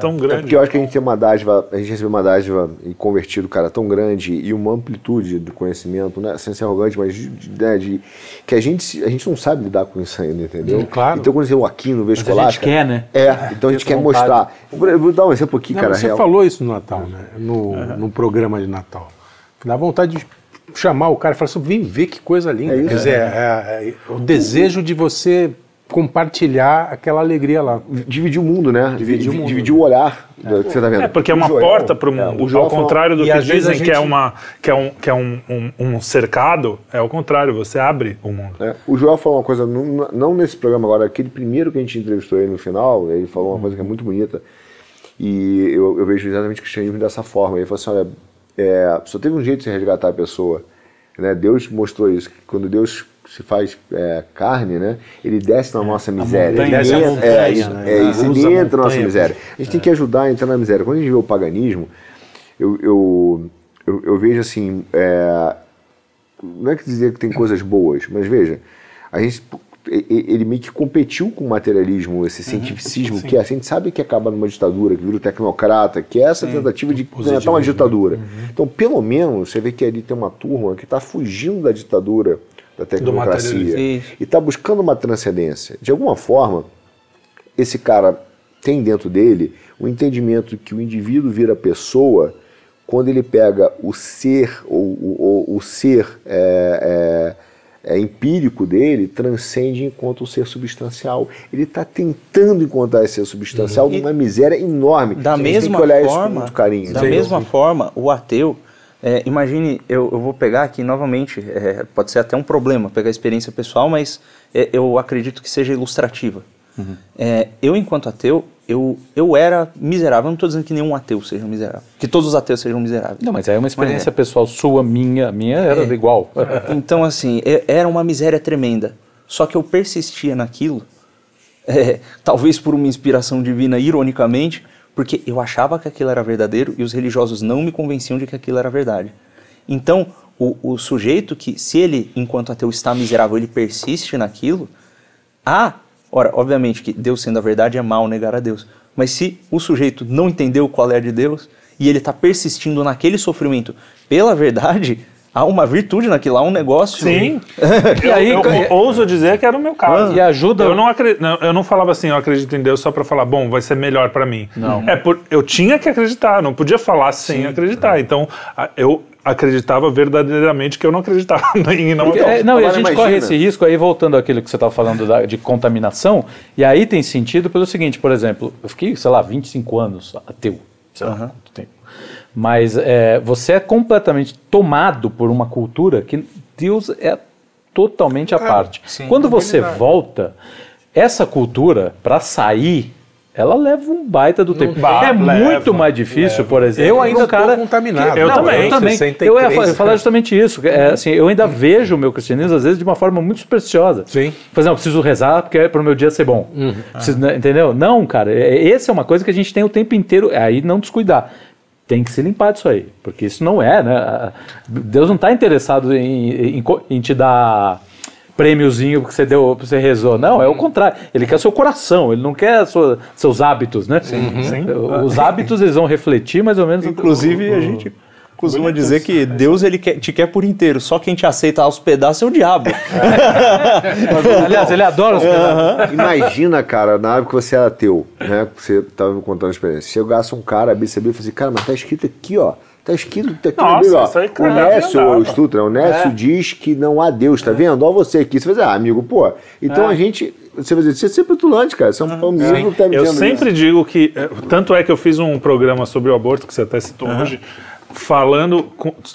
tão É grande. porque eu acho que a gente tem uma dádiva, a gente recebeu uma dádiva e convertido, cara, tão grande e uma amplitude do conhecimento, né? Sem ser arrogante, mas de, de- né, de- que a gente, a gente não sabe lidar com isso ainda, entendeu? Claro. Então quando você o aqui no Mas a gente quer, né? É, então a gente quer vontade. mostrar. Eu vou dar um exemplo aqui, Não, cara. você real. falou isso no Natal, né? No, no programa de Natal. Dá vontade de chamar o cara e falar assim, vem ver que coisa linda. É isso. Quer dizer, é- é o desejo de você compartilhar aquela alegria lá. Dividir o mundo, né? Dividir o mundo. Dividir o olhar do que você tá vendo. É, porque é uma O porta para o é, mundo. o Joel ao falou- contrário do que às vezes dizem a que é, gente- uma, que é, um, que é um, um, um- cercado, é o contrário, você abre o mundo. É, o Joel falou uma coisa, não, não nesse programa agora, aquele primeiro que a gente entrevistou ele no final, ele falou uma coisa que é muito bonita, e eu, eu vejo exatamente o cristianismo dessa forma. Ele falou assim: olha, é, só teve um jeito de se resgatar a pessoa. Né? Deus mostrou isso, que quando Deus se faz é, carne, né? ele desce na nossa miséria. ele desce entra, montanha, é, isso, né? é isso, Usa ele a entra na nossa miséria. A gente tem que ajudar a entrar na miséria. Quando a gente vê o paganismo, eu, eu, eu, eu vejo assim. é, não é que dizer que tem coisas boas, mas veja, a gente ele meio que competiu com o materialismo, esse cientificismo, que a gente sabe que acaba numa ditadura, que vira o tecnocrata, que é essa tentativa de implementar uma ditadura. Então, pelo menos, você vê que ali tem uma turma que está fugindo da ditadura da tecnocracia e está buscando uma transcendência. De alguma forma, esse cara tem dentro dele o entendimento que o indivíduo vira pessoa quando ele pega o ser, ou o, o- ser é, é, é, empírico dele, transcende enquanto o ser substancial. Ele está tentando encontrar esse ser substancial numa miséria enorme. Da A gente tem mesma que olhar isso com forma, muito carinho. da mesma forma, o ateu, é, imagine, eu, eu vou pegar aqui novamente, é, pode ser até um problema pegar a experiência pessoal, mas é, eu acredito que seja ilustrativa. É, eu, enquanto ateu, eu, eu era miserável. Eu não estou dizendo que nenhum ateu seja miserável, que todos os ateus sejam miseráveis. Não, mas é uma experiência Mas pessoal sua, minha. Minha era igual. <laughs> Então, assim, é- era uma miséria tremenda. Só que eu persistia naquilo, é, talvez por uma inspiração divina, ironicamente, porque eu achava que aquilo era verdadeiro e os religiosos não me convenciam de que aquilo era verdade. Então, o, o sujeito que, se ele, enquanto ateu, está miserável, ele persiste naquilo, ah, ora, obviamente que Deus sendo a verdade é mal negar a Deus. Mas se o sujeito não entendeu qual é a de Deus e ele está persistindo naquele sofrimento pela verdade, há uma virtude naquilo, há um negócio. Sim. <laughs> E eu, aí, eu e- ouso dizer que era o meu caso. E ajuda- Eu não, acre- não, eu não falava assim, eu acredito em Deus só pra falar, bom, vai ser melhor pra mim. Não. É por, eu tinha que acreditar, não podia falar sem acreditar. Então, eu, acreditava verdadeiramente que eu não acreditava <laughs> em não Então, É, não, e a agora gente imagina. corre esse risco aí, voltando àquilo que você estava falando da- de contaminação, e aí tem sentido pelo seguinte, por exemplo, eu fiquei, sei lá, 25 anos ateu, sei lá, quanto tempo. Mas é, você é completamente tomado por uma cultura que Deus é totalmente à parte. Quando você volta, essa cultura, para sair, ela leva um baita do tempo. Bah, é leva, muito mais difícil, por exemplo. Eu ainda um cara contaminado. Eu não, também. Eu também. 63, eu ia falar justamente isso. É, assim, eu ainda vejo o meu cristianismo, às vezes, de uma forma muito supersticiosa. Sim. Por exemplo, preciso rezar porque é para o meu dia ser bom. Preciso, né, entendeu? Não, cara. é- Essa é uma coisa que a gente tem o tempo inteiro. Aí não descuidar. Tem que se limpar disso aí. Porque isso não é, né? Deus não está interessado em, em em te dar prêmiozinho que você deu, que você rezou. Não, é o contrário. Ele quer seu coração, ele não quer sua- seus hábitos, né? Sim. Os hábitos eles vão refletir mais ou menos. Inclusive, a gente costuma dizer que Deus ele quer- te quer por inteiro, só quem te aceita aos pedaços é o diabo. <laughs> Aliás, ele adora os pedaços. Imagina, cara, na época que você era ateu, né? Você tava me contando a experiência. Chegasse um cara, abrir e falou assim, cara, mas tá escrito aqui, ó. Tá escrito aqui na Nossa, Bíblia, ó. isso aí, O Nécio, o Stutra, o Nécio diz que não há Deus, tá vendo? Ó você aqui. Você vai dizer, ah, amigo, pô. Então a gente. Você vai dizer, você é sempre petulante, cara. Você é um, um livro que tá me Eu sempre digo que. eh, Tanto é que eu fiz um programa sobre o aborto, que você até citou hoje, falando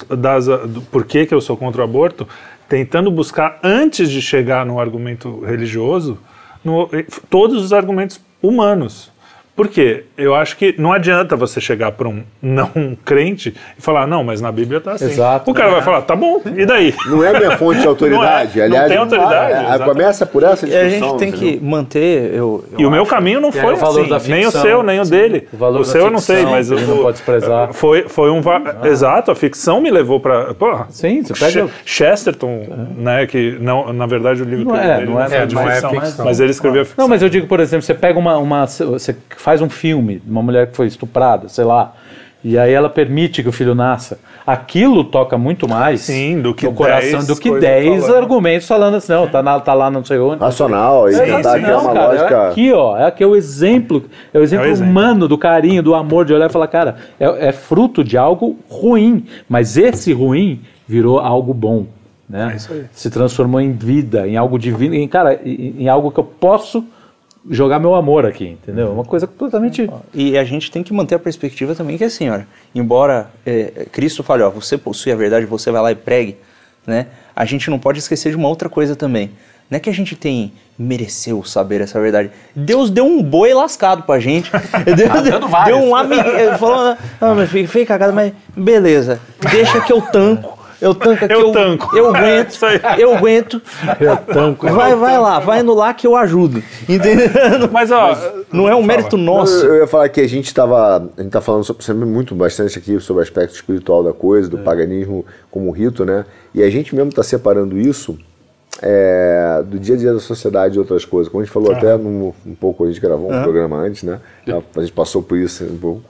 das, do porquê que eu sou contra o aborto, tentando buscar, antes de chegar no argumento religioso, no- todos os argumentos humanos. Por quê? Eu acho que não adianta você chegar para um não <laughs> crente e falar, não, mas na Bíblia tá assim. Exato. O cara vai falar, tá bom, e daí? Não é minha fonte de autoridade. Não é, não Aliás, tem autoridade, é, exatamente. começa por essa E a discussão. gente tem que manter. Eu, eu E o meu caminho não aí foi o valor assim, da nem o ficção, seu, nem o dele. O valor da seu eu não sei, ficção, mas ele o- não pode desprezar. Foi, foi um va- exato, a ficção me levou para Sim, você pega. Che- Chesterton, né, que não, na verdade o livro Não que é, dele não é- foi de não é ficção, ficção. mas ele escreveu a ficção. Não, mas eu digo, por exemplo, você pega uma, uma. Você faz um filme de uma mulher que foi estuprada, sei lá. E aí ela permite que o filho nasça. Aquilo toca muito mais Sim, do que no coração 10 do que coisas 10 falando. argumentos falando assim, não, tá, na- tá lá não sei onde. Racional, e É, tentar assim, criar não, uma cara, lógica. é aqui, ó, é aqui é o exemplo, é o exemplo, exemplo. humano do carinho, do amor, de olhar e falar, cara, é, é fruto de algo ruim, mas esse ruim virou algo bom, né? É isso aí. Se transformou em vida, em algo divino, em, cara, em, em algo que eu posso jogar meu amor aqui, entendeu? Uma coisa completamente E a gente tem que manter a perspectiva também que é assim, olha, embora é, Cristo fale, ó, você possui a verdade, você vai lá e pregue, né? A gente não pode esquecer de uma outra coisa também. Não é que a gente tem mereceu saber essa verdade. Deus deu um boi lascado pra gente. <laughs> Deu, deu, deu um amigo. Ele falou, ah, mas fiquei cagado, mas beleza. Deixa que eu tanco. Eu tanco aqui. Eu tanco. Eu <laughs> É, aguento. aí. eu aguento. Eu tanco. Vai, vai lá, vai no lá que eu ajudo. Entendeu? <laughs> Mas ó, Não é um mérito nosso. Eu, eu ia falar que a gente estava. A gente tá falando sobre, sempre muito bastante aqui sobre o aspecto espiritual da coisa, do paganismo como rito, né? E a gente mesmo está separando isso é, do dia a dia da sociedade e outras coisas. Como a gente falou até num, um pouco, a gente gravou um programa antes, né? A gente passou por isso um pouco.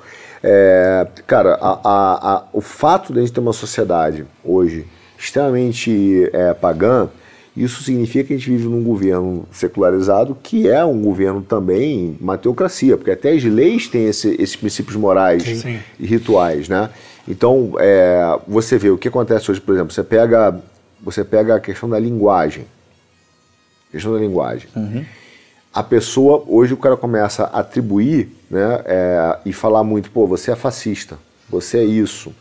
É, cara, a- a- a- o fato de a gente ter uma sociedade hoje extremamente é, pagã, isso significa que a gente vive num governo secularizado que é um governo também uma teocracia, porque até as leis têm esse- esses princípios morais Sim. e rituais, né? Então, é, você vê o que acontece hoje, por exemplo, você pega, você pega a questão da linguagem, questão da linguagem. A pessoa, hoje o cara começa a atribuir né, é, e falar muito, pô, você é fascista, você é isso.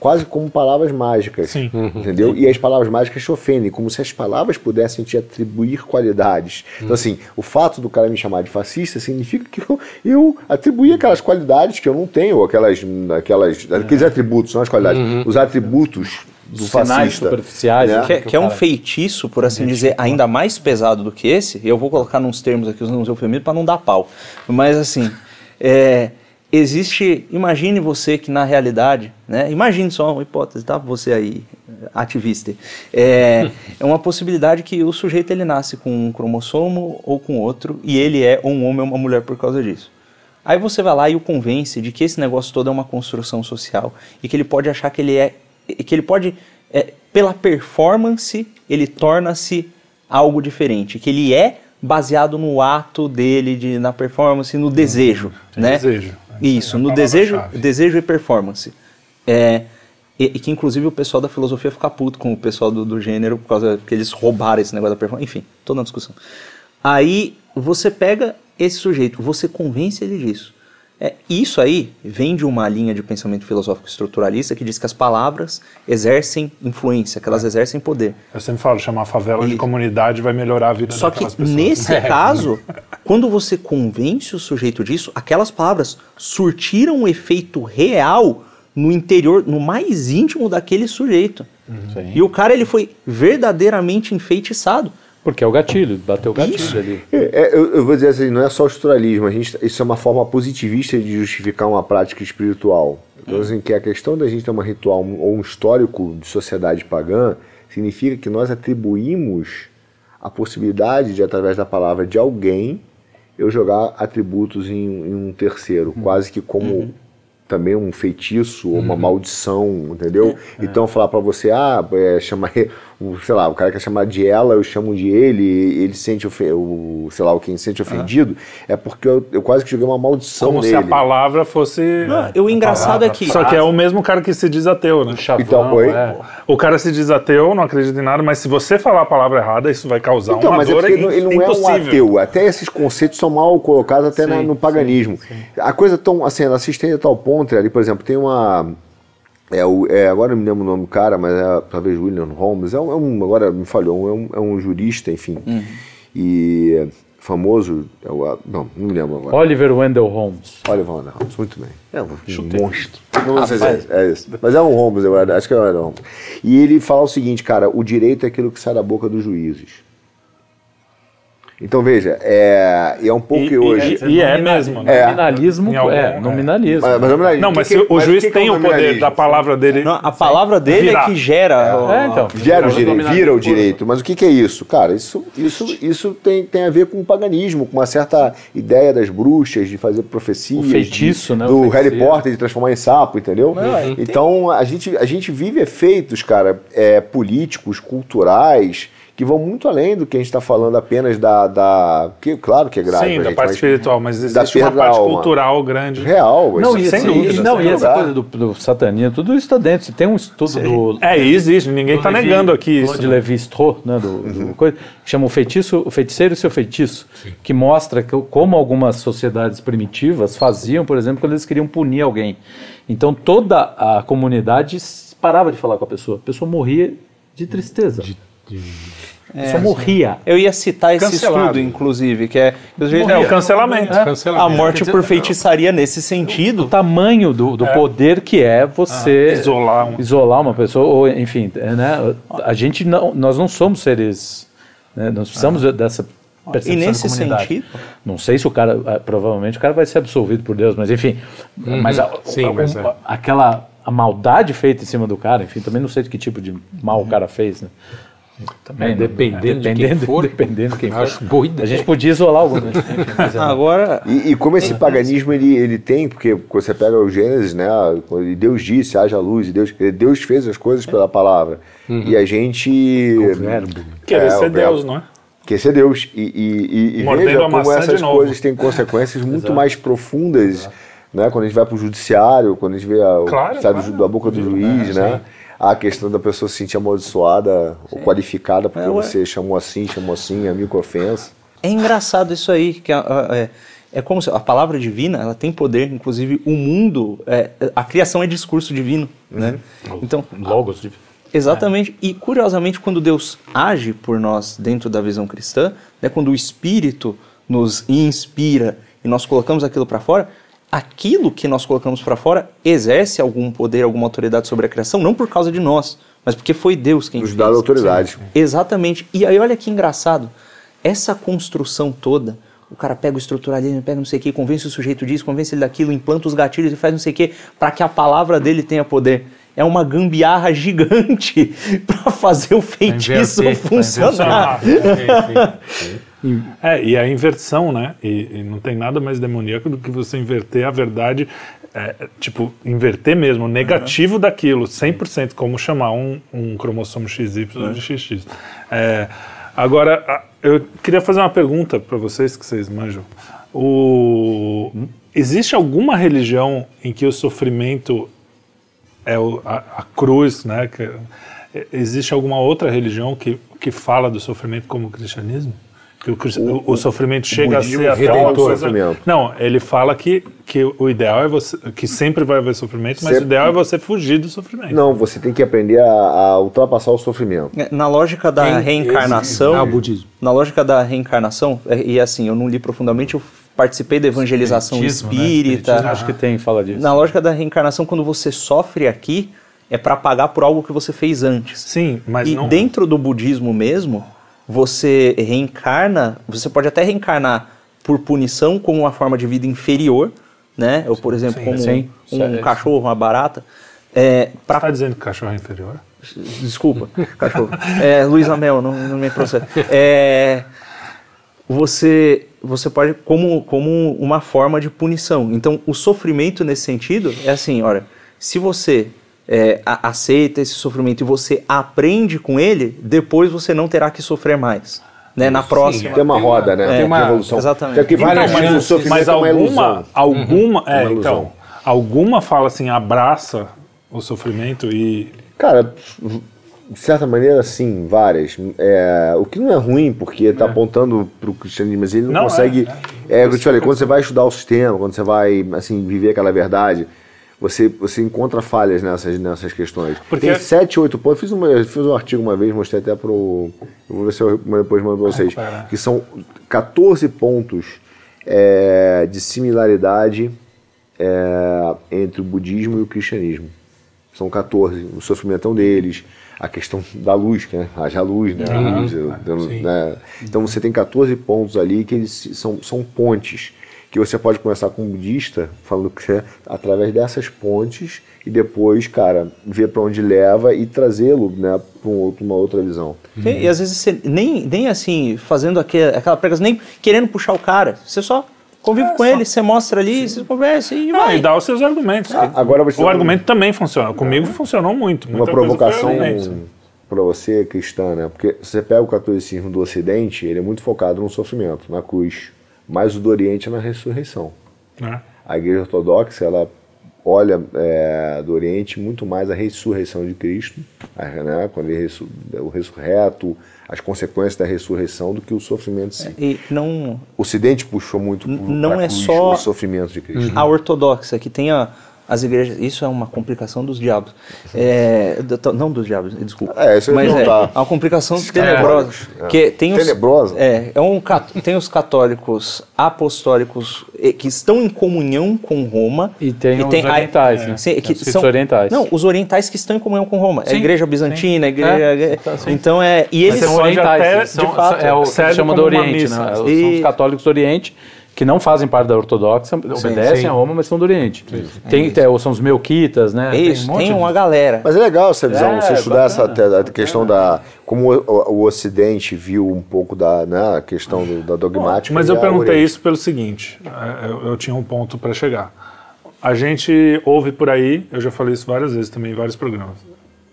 Quase como palavras mágicas, Sim. entendeu? E as palavras mágicas te ofendem, como se as palavras pudessem te atribuir qualidades. Então, assim, o fato do cara me chamar de fascista significa que eu, eu atribuí aquelas qualidades que eu não tenho, aquelas, aquelas, aqueles atributos, não as qualidades, os atributos do Os sinais fascista. superficiais, né? né? Que, é- que é um feitiço, por assim dizer, ainda mais pesado do que esse. Eu vou colocar nos termos aqui, usando os eufemismos, para não dar pau. Mas assim, é, existe. Imagine você que na realidade, né? Imagine só uma hipótese, tá? Você aí, ativista. É, <laughs> é uma possibilidade que o sujeito ele nasce com um cromossomo ou com outro e ele é um homem ou uma mulher por causa disso. Aí você vai lá e o convence de que esse negócio todo é uma construção social e que ele pode achar que ele é que ele pode é, pela performance ele torna-se algo diferente, que ele é baseado no ato dele de na performance, no desejo, né? desejo. Isso, É no desejo, desejo e performance. É, E, e que inclusive o pessoal da filosofia fica puto com o pessoal do, do gênero por causa que eles roubaram esse negócio da performance. Enfim, toda uma discussão. Aí você pega esse sujeito, você convence ele disso. É, isso aí vem de uma linha de pensamento filosófico estruturalista que diz que as palavras exercem influência, que elas exercem poder. Eu sempre falo, chamar a favela de Isso. comunidade vai melhorar a vida Só que pessoas. nesse <laughs> caso, quando você convence o sujeito disso, aquelas palavras surtiram um efeito real no interior, no mais íntimo daquele sujeito. Sim. E o cara ele foi verdadeiramente enfeitiçado. Porque é o gatilho, bateu o gatilho Isso. ali. É, eu, eu vou dizer assim, não é só estruturalismo, a gente, isso é uma forma positivista de justificar uma prática espiritual. Então, assim, que a questão da gente ter um ritual ou um histórico de sociedade pagã significa que nós atribuímos a possibilidade de, através da palavra de alguém, eu jogar atributos em, em um terceiro, quase que como também um feitiço ou uma maldição, entendeu? Então falar pra você, ah, é, chama, o, sei lá, o cara quer chamar de ela, eu chamo de ele, ele se sente ofe- o, sei lá, o quem se sente ofendido, é porque eu, eu quase que joguei uma maldição Como nele. se a palavra fosse. e o engraçado é que Só que é o mesmo cara que se diz ateu, né? Chavão, Então, oi? é. O cara se diz ateu, não acredita em nada, mas se você falar a palavra errada, isso vai causar Então, uma mas é dor porque ele não é um impossível. ateu. Até esses conceitos são mal colocados até na- Sim, no paganismo. A coisa tão assim, ela se estende a tal ponto, ali, por exemplo, tem uma. É o, é, agora eu me lembro o nome do cara, mas é talvez William Holmes. É um, é um- agora me falhou, é um, é um jurista, enfim. E é, famoso. É o, não, não me lembro agora. Oliver Wendell Holmes. Oliver Wendell Holmes, muito bem. É um, um monstro. Não sei se é, é isso. Mas é um Holmes, eu acho que é um Holmes. E ele fala o seguinte, cara, o direito é aquilo que sai da boca dos juízes. Então veja, é, e é um pouco que hoje. E é mesmo, né? É. Nominalismo, algum- é, é. nominalismo. Mas, mas, lá, Não, mas que- o mas juiz que que tem é o poder nominalismo? da palavra dele. Não, a palavra dele Virar. é que gera. É, então. Gera o direito, Nominalismo. vira o direito. Mas o que, que é isso? Cara, isso, isso, isso tem, tem a ver com o paganismo, com uma certa ideia das bruxas, de fazer profecias. O feitiço, de- né? Do feiticeiro. Harry Potter de transformar em sapo, entendeu? então a gente, a gente vive efeitos, cara, é, políticos, culturais, que vão muito além do que a gente está falando apenas da. da que, claro que é grave. Sim, da gente, parte mas espiritual, mas da existe uma parte alma. cultural grande. Real, Não, isso, e, sem dúvida, e- não, sem e essa coisa do, do satanismo, tudo isso está dentro. Tem um estudo do. É, existe, ninguém está negando aqui isso. de né? Levi Strauss, né, do, do coisa, que chama o feitiço, o feiticeiro e seu feitiço, que mostra que, como algumas sociedades primitivas faziam, por exemplo, quando eles queriam punir alguém. Então toda a comunidade parava de falar com a pessoa, a pessoa morria de tristeza. A pessoa morria. Eu ia citar esse Cancelado. estudo, inclusive, que é. É o cancelamento. Cancelamento. A morte por feitiçaria nesse O sentido. tamanho do, do poder que é você isolar um- isolar uma pessoa, ou enfim, é, né? A gente não, nós não somos seres, né? nós precisamos dessa percepção E nesse sentido- não sei se o cara, ah, provavelmente o cara vai ser absolvido por Deus, mas enfim, mas, a- Sim, a- mas é. aquela a maldade feita em cima do cara, enfim, também não sei de que tipo de mal o cara fez, né? Também, É, né? dependendo de quem dependendo, for, dependendo de quem for. acho boa ideia. A gente podia isolar alguns, né? É- <laughs> Agora, E, e como esse paganismo ele, ele tem, porque você pega o Gênesis, né? E Deus disse, haja luz, e Deus, Deus fez as coisas pela palavra. E a gente. O verbo. Querer É, ser. Deus, não é? Quer ser Deus. E, e, e- e veja como essas coisas têm consequências <laughs> muito mais profundas, né? Quando a gente vai para o judiciário, quando a gente vê a, Claro, sai claro. do- da boca do juiz, né? A questão da pessoa se sentir amaldiçoada ou qualificada porque É, você chamou assim, chamou assim, é micro-ofensa. é engraçado isso aí, que a- a- é, é como se a palavra divina, ela tem poder, inclusive o mundo, é, a criação é discurso divino, né? Então, logos de Exatamente. E curiosamente, quando Deus age por nós dentro da visão cristã, né, quando o Espírito nos inspira e nós colocamos aquilo para fora, aquilo que nós colocamos para fora exerce algum poder, alguma autoridade sobre a criação, não por causa de nós, mas porque foi Deus quem Nos fez. dá autoridade. Exatamente. E aí olha que engraçado, essa construção toda, o cara pega o estruturalismo, pega não sei o que, convence o sujeito disso, convence ele daquilo, implanta os gatilhos e faz não sei o que, para que a palavra dele tenha poder. É uma gambiarra gigante <laughs> para fazer o feitiço inverter, <laughs> pra É, e a inversão, né? E, e não tem nada mais demoníaco do que você inverter a verdade, é, é, tipo, inverter mesmo, o negativo daquilo, 100%, como chamar um, um cromossomo XY de XX. É, agora, eu queria fazer uma pergunta para vocês, que vocês manjam. O, existe alguma religião em que o sofrimento é o, a, a cruz, né? Que, é, existe alguma outra religião que, que fala do sofrimento como o cristianismo? Que o, o, o sofrimento chega a ser até fala uma coisa... sofrimento. Não, ele fala que, que o ideal é você... Que sempre vai haver sofrimento, mas Sempre. o ideal é você fugir do sofrimento. Não, você tem que aprender a, a ultrapassar o sofrimento. Na lógica da Quem- reencarnação, Ah, o budismo. na lógica da reencarnação, é, e assim, eu não li profundamente, eu participei da evangelização Espiritismo, né? espírita. Espiritismo, Acho que tem, fala disso. Na lógica da reencarnação, quando você sofre aqui, é para pagar por algo que você fez antes. Sim, mas e não... dentro do budismo mesmo, você reencarna, você pode até reencarnar por punição como uma forma de vida inferior, né? Ou, por exemplo, sim, como sim. um, é- cachorro, uma barata. É, pra Você está dizendo que cachorro é inferior? Desculpa, cachorro. É, Luiz Amel, não, não me processa. É, você, você pode, como, como uma forma de punição. Então, o sofrimento nesse sentido é assim: olha, se você é, a- aceita esse sofrimento e você aprende com ele, depois você não terá que sofrer mais. Né, na próxima. Tem uma roda, né? É, tem uma evolução. exatamente. Tem que Então, várias mas- vezes o sofrimento Mas é uma alguma, ilusão. alguma, é, Uma ilusão. então, alguma fala assim, abraça o sofrimento e Cara, de certa maneira, sim, várias. É, o que não é ruim, porque está apontando para o cristianismo, mas ele não, Não, consegue. É, é o que eu te falei, quando você vai estudar o sistema, quando você vai assim, viver aquela verdade, você, você encontra falhas nessas, nessas questões. Porque- Tem sete, oito pontos. Eu fiz, uma, fiz um artigo uma vez, mostrei até para o. Vou ver se eu depois mando para vocês. que são 14 pontos é, de similaridade é, entre o budismo e o cristianismo. São 14. O sofrimento é deles. A questão da luz, que né? haja luz, né? Luz, eu- eu- né? Então você tem 14 pontos ali que eles são, são pontes. Que você pode começar com um budista, falando que é através dessas pontes, e depois, cara, ver para onde leva e trazê-lo né, para um uma outra visão. E, e às vezes você nem, nem assim, fazendo aquele, aquela pregação, nem querendo puxar o cara. Você só convive com ele, você mostra ali, você conversa e Não, vai. e dá os seus argumentos. Ah, agora você o argumento também funciona. Comigo funcionou muito. uma provocação para você cristã, né? Porque se você pega o catolicismo do Ocidente, ele é muito focado no sofrimento, na cruz, mas o do Oriente é na ressurreição. né? A Igreja Ortodoxa ela olha é, do Oriente muito mais a ressurreição de Cristo, a- né? Quando ele ressu- o ressurreto, as consequências da ressurreição, do que o sofrimento si. E não O Ocidente puxou muito não é cruz, só- o sofrimento de Cristo. a ortodoxa, que tem a- as igrejas. Isso é uma complicação dos diabos. É, do- não dos diabos, desculpa. É, isso Mas é, é uma complicação tenebrosa. É. Que tem os, Tenebrosa? É, é um, tem os católicos apostólicos que estão em comunhão com Roma. E tem os a- orientais, né? Sim, que Os são, orientais. Não, os orientais que estão em comunhão com Roma. a Sim, igreja bizantina, a sim. igreja. É, tá, então é. E Eles são orientais, até, eles são, de fato, é o que chama do Oriente, missa. né? São E- os católicos do Oriente que não fazem parte da ortodoxa, obedecem sim. a Roma, mas são do Oriente. Tem, tem- são os melquitas, né? É isso, um tem, monte de- uma galera. Mas é legal essa visão, É, você estudar essa bacana, a questão da. Como o, o- o Ocidente viu um pouco da né, a questão do- da dogmática. Mas e eu perguntei Oriente. isso pelo seguinte: é, eu, eu tinha um ponto para chegar. A gente ouve por aí, eu já falei isso várias vezes também em vários programas,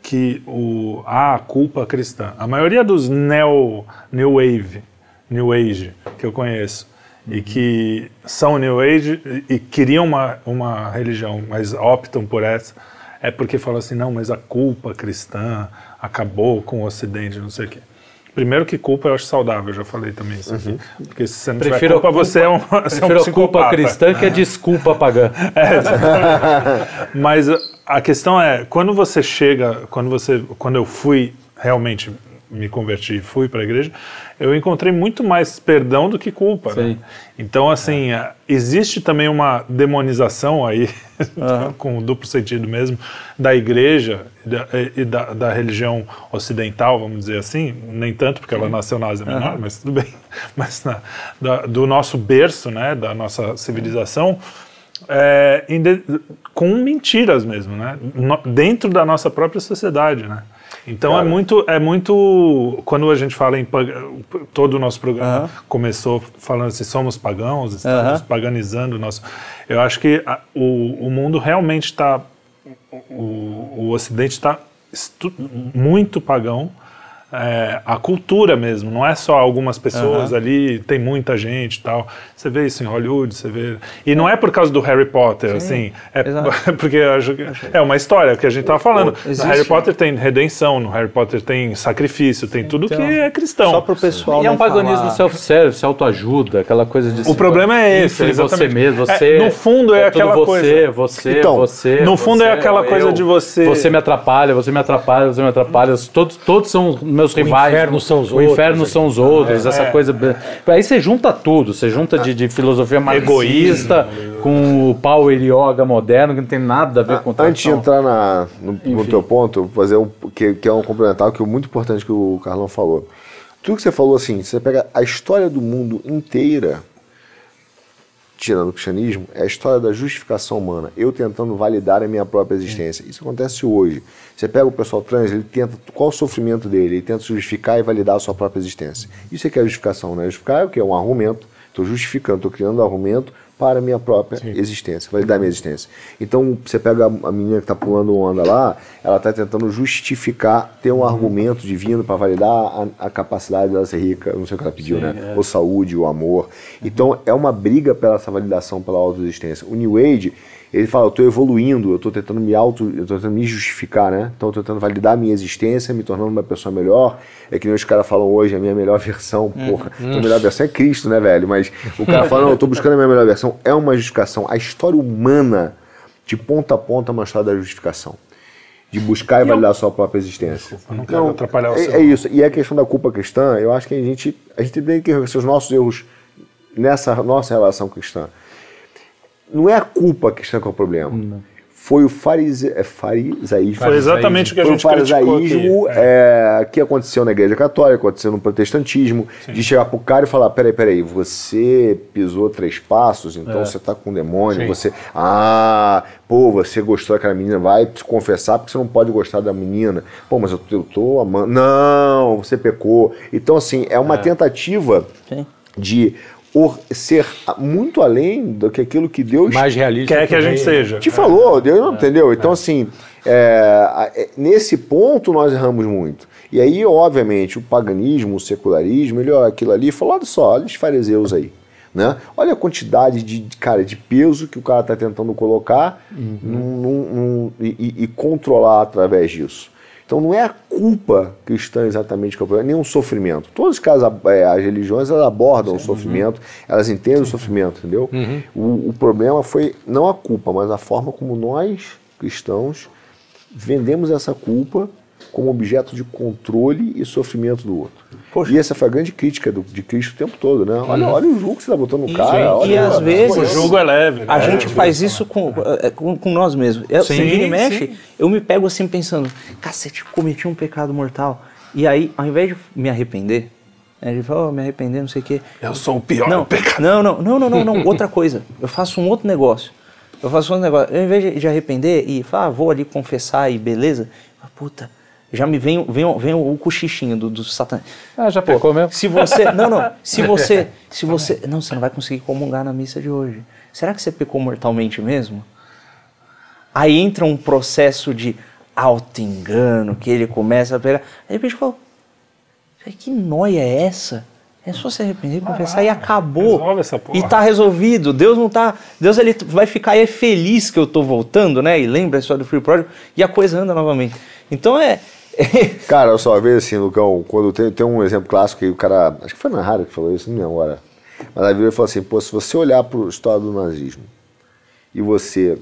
que o, há a culpa cristã. A maioria dos neo, new wave, new age que eu conheço e que são new age e, e queriam uma, uma religião, mas optam por essa, é porque falam assim, não, mas a culpa cristã acabou com o Ocidente, não sei o quê. Primeiro que culpa eu acho saudável, eu já falei também isso aqui. Porque se você não tiver Prefiro a culpa, você é um, <laughs> você é um Prefiro a culpa psicopata. cristã que a desculpa pagã. <laughs> Mas a- a questão é, quando você chega, quando você, quando eu fui realmente me converti e fui para a igreja, eu encontrei muito mais perdão do que culpa. né? Então, assim, a- existe também uma demonização aí, <laughs> com o duplo sentido mesmo, da igreja e da, da, religião ocidental, vamos dizer assim, nem tanto porque ela nasceu na Ásia Menor, mas tudo bem, <laughs> mas na- da- do nosso berço, né, da nossa civilização, é, de- com mentiras mesmo, né? No- dentro da nossa própria sociedade, né? Então é muito, é muito. Quando a gente fala em todo o nosso programa começou falando assim, somos pagãos, estamos Aham. paganizando o nosso. Eu acho que a- o, o mundo realmente está, o, o Ocidente está estu- muito pagão. É, a cultura mesmo, não é só algumas pessoas ali, tem muita gente e tal. Você vê isso em Hollywood, você vê. E não é por causa do Harry Potter, assim, é <laughs> exato. porque eu acho que é uma história que a gente tava falando. No. Harry Potter tem redenção, no Harry Potter tem sacrifício, tem tudo que é cristão. Então, Só pro pessoal E é um não paganismo self-service, autoajuda, aquela coisa de... O problema é esse, Infle você exatamente. mesmo, É, você... no fundo é tudo aquela você, coisa. Você, Então, você, no fundo você, é aquela coisa de você- Você me atrapalha, você me atrapalha, você me atrapalha. Todos, todos são meus rivais. inferno são os o outros, inferno né? são os outros, essa É. coisa... Aí você junta tudo, você junta de, de filosofia marxista com o power yoga moderno, que não tem nada a ver com Antes de entrar na, no, no teu ponto, fazer um que, que é um complementar que é muito importante que o Carlão falou. Tudo que você falou assim, você pega a história do mundo inteira, tirando o cristianismo, é a história da justificação humana. Eu tentando validar a minha própria existência. Isso acontece hoje. Você pega o pessoal trans, ele tenta. Qual o sofrimento dele? Ele tenta justificar e validar a sua própria existência. Isso é que é justificação, né? Justificar é o que? É um argumento. Estou justificando, estou criando um argumento para a minha própria existência, validar a minha existência. Então, você pega a menina que está pulando onda lá, ela está tentando justificar, ter um argumento divino para validar a, a capacidade dela ser rica, não sei o que ela pediu, né? Ou saúde, o amor. Então, é uma briga pela essa validação, pela autoexistência. O New Age, ele fala, eu estou evoluindo, eu estou tentando me auto, eu tô tentando me justificar, né? Então, eu tô tentando validar a minha existência, me tornando uma pessoa melhor. É que nem os caras falam hoje, a minha melhor versão, porra. A melhor versão é Cristo, né, velho? Mas o cara fala, não, eu tô buscando a minha melhor versão. É uma justificação. A história humana, de ponta a ponta, é uma história da justificação. De buscar e validar a sua própria existência. eu não quero atrapalhar o é, seu. é isso. E a questão da culpa cristã, eu acho que a gente, a gente tem que reconhecer os nossos erros nessa nossa relação cristã. Não é a culpa que é o problema. Foi o farise, é, farisaísmo. Foi exatamente o que a Foi o gente farisaísmo aqui. é, que aconteceu na igreja católica, aconteceu no protestantismo, de chegar pro cara e falar, peraí, peraí, você pisou três passos, então você tá com um demônio, você, ah, pô, você gostou daquela menina, vai se confessar porque você não pode gostar da menina. Pô, mas eu, eu tô amando. Não, você pecou. Então, assim, é uma tentativa Sim. de or- ser muito além do que aquilo que Deus Mais realista. Quer que a gente seja. te falou, Deus não entendeu? Então, assim, é, é, nesse ponto nós erramos muito. E aí, obviamente, o paganismo, o secularismo, ele olha aquilo ali e fala: olha só, olha os fariseus aí. Né? Olha a quantidade de, cara, de peso que o cara está tentando colocar num- num- num- e, e- e controlar através disso. Então não é a culpa cristã exatamente que é o problema, nem um sofrimento. Todos os casos, é, as religiões elas abordam o sofrimento, elas entendem o sofrimento, entendeu? O, o problema foi não a culpa, mas a forma como nós, cristãos, vendemos essa culpa como objeto de controle e sofrimento do outro. E essa foi a grande crítica do- de Cristo o tempo todo, né? Olha, olha o julgo que você está botando no E, cara. e olha, às vezes O jogo é leve. a né? gente faz isso com, é, com, com nós mesmos. Eu, Sim, e mexe, sim. eu me pego assim pensando, cacete, cometi um pecado mortal. E aí, ao invés de me arrepender, né, de falar, oh, me arrepender, não sei o quê. Eu sou o pior Não, pecado. não, não, não, não, não, não, outra coisa. Eu faço um outro negócio. Eu faço um outro negócio. Ao invés de, de arrepender e falar, ah, vou ali confessar e beleza, puta, já me vem, vem, vem o cochichinho do, do Satanás. Ah, já pecou mesmo? Se você. Não, não. Se <laughs> você. Se você. Não, você não vai conseguir comungar na missa de hoje. Será que você pecou mortalmente mesmo? Aí entra um processo de auto-engano que ele começa a pegar. Aí de repente fala: que noia é essa? É só se arrepender, confessar e acabou. resolve essa porra. E tá resolvido. Deus não tá. Deus ele vai ficar é feliz que eu tô voltando, né? E lembra a história do Free Pródigo e a coisa anda novamente. Então é. <laughs> Cara, eu só vejo assim, Lucão, quando tem, tem um exemplo clássico que o cara, acho que foi na rádio que falou isso, não lembro agora. Mas a ele falou assim, pô, se você olhar para a história do nazismo e você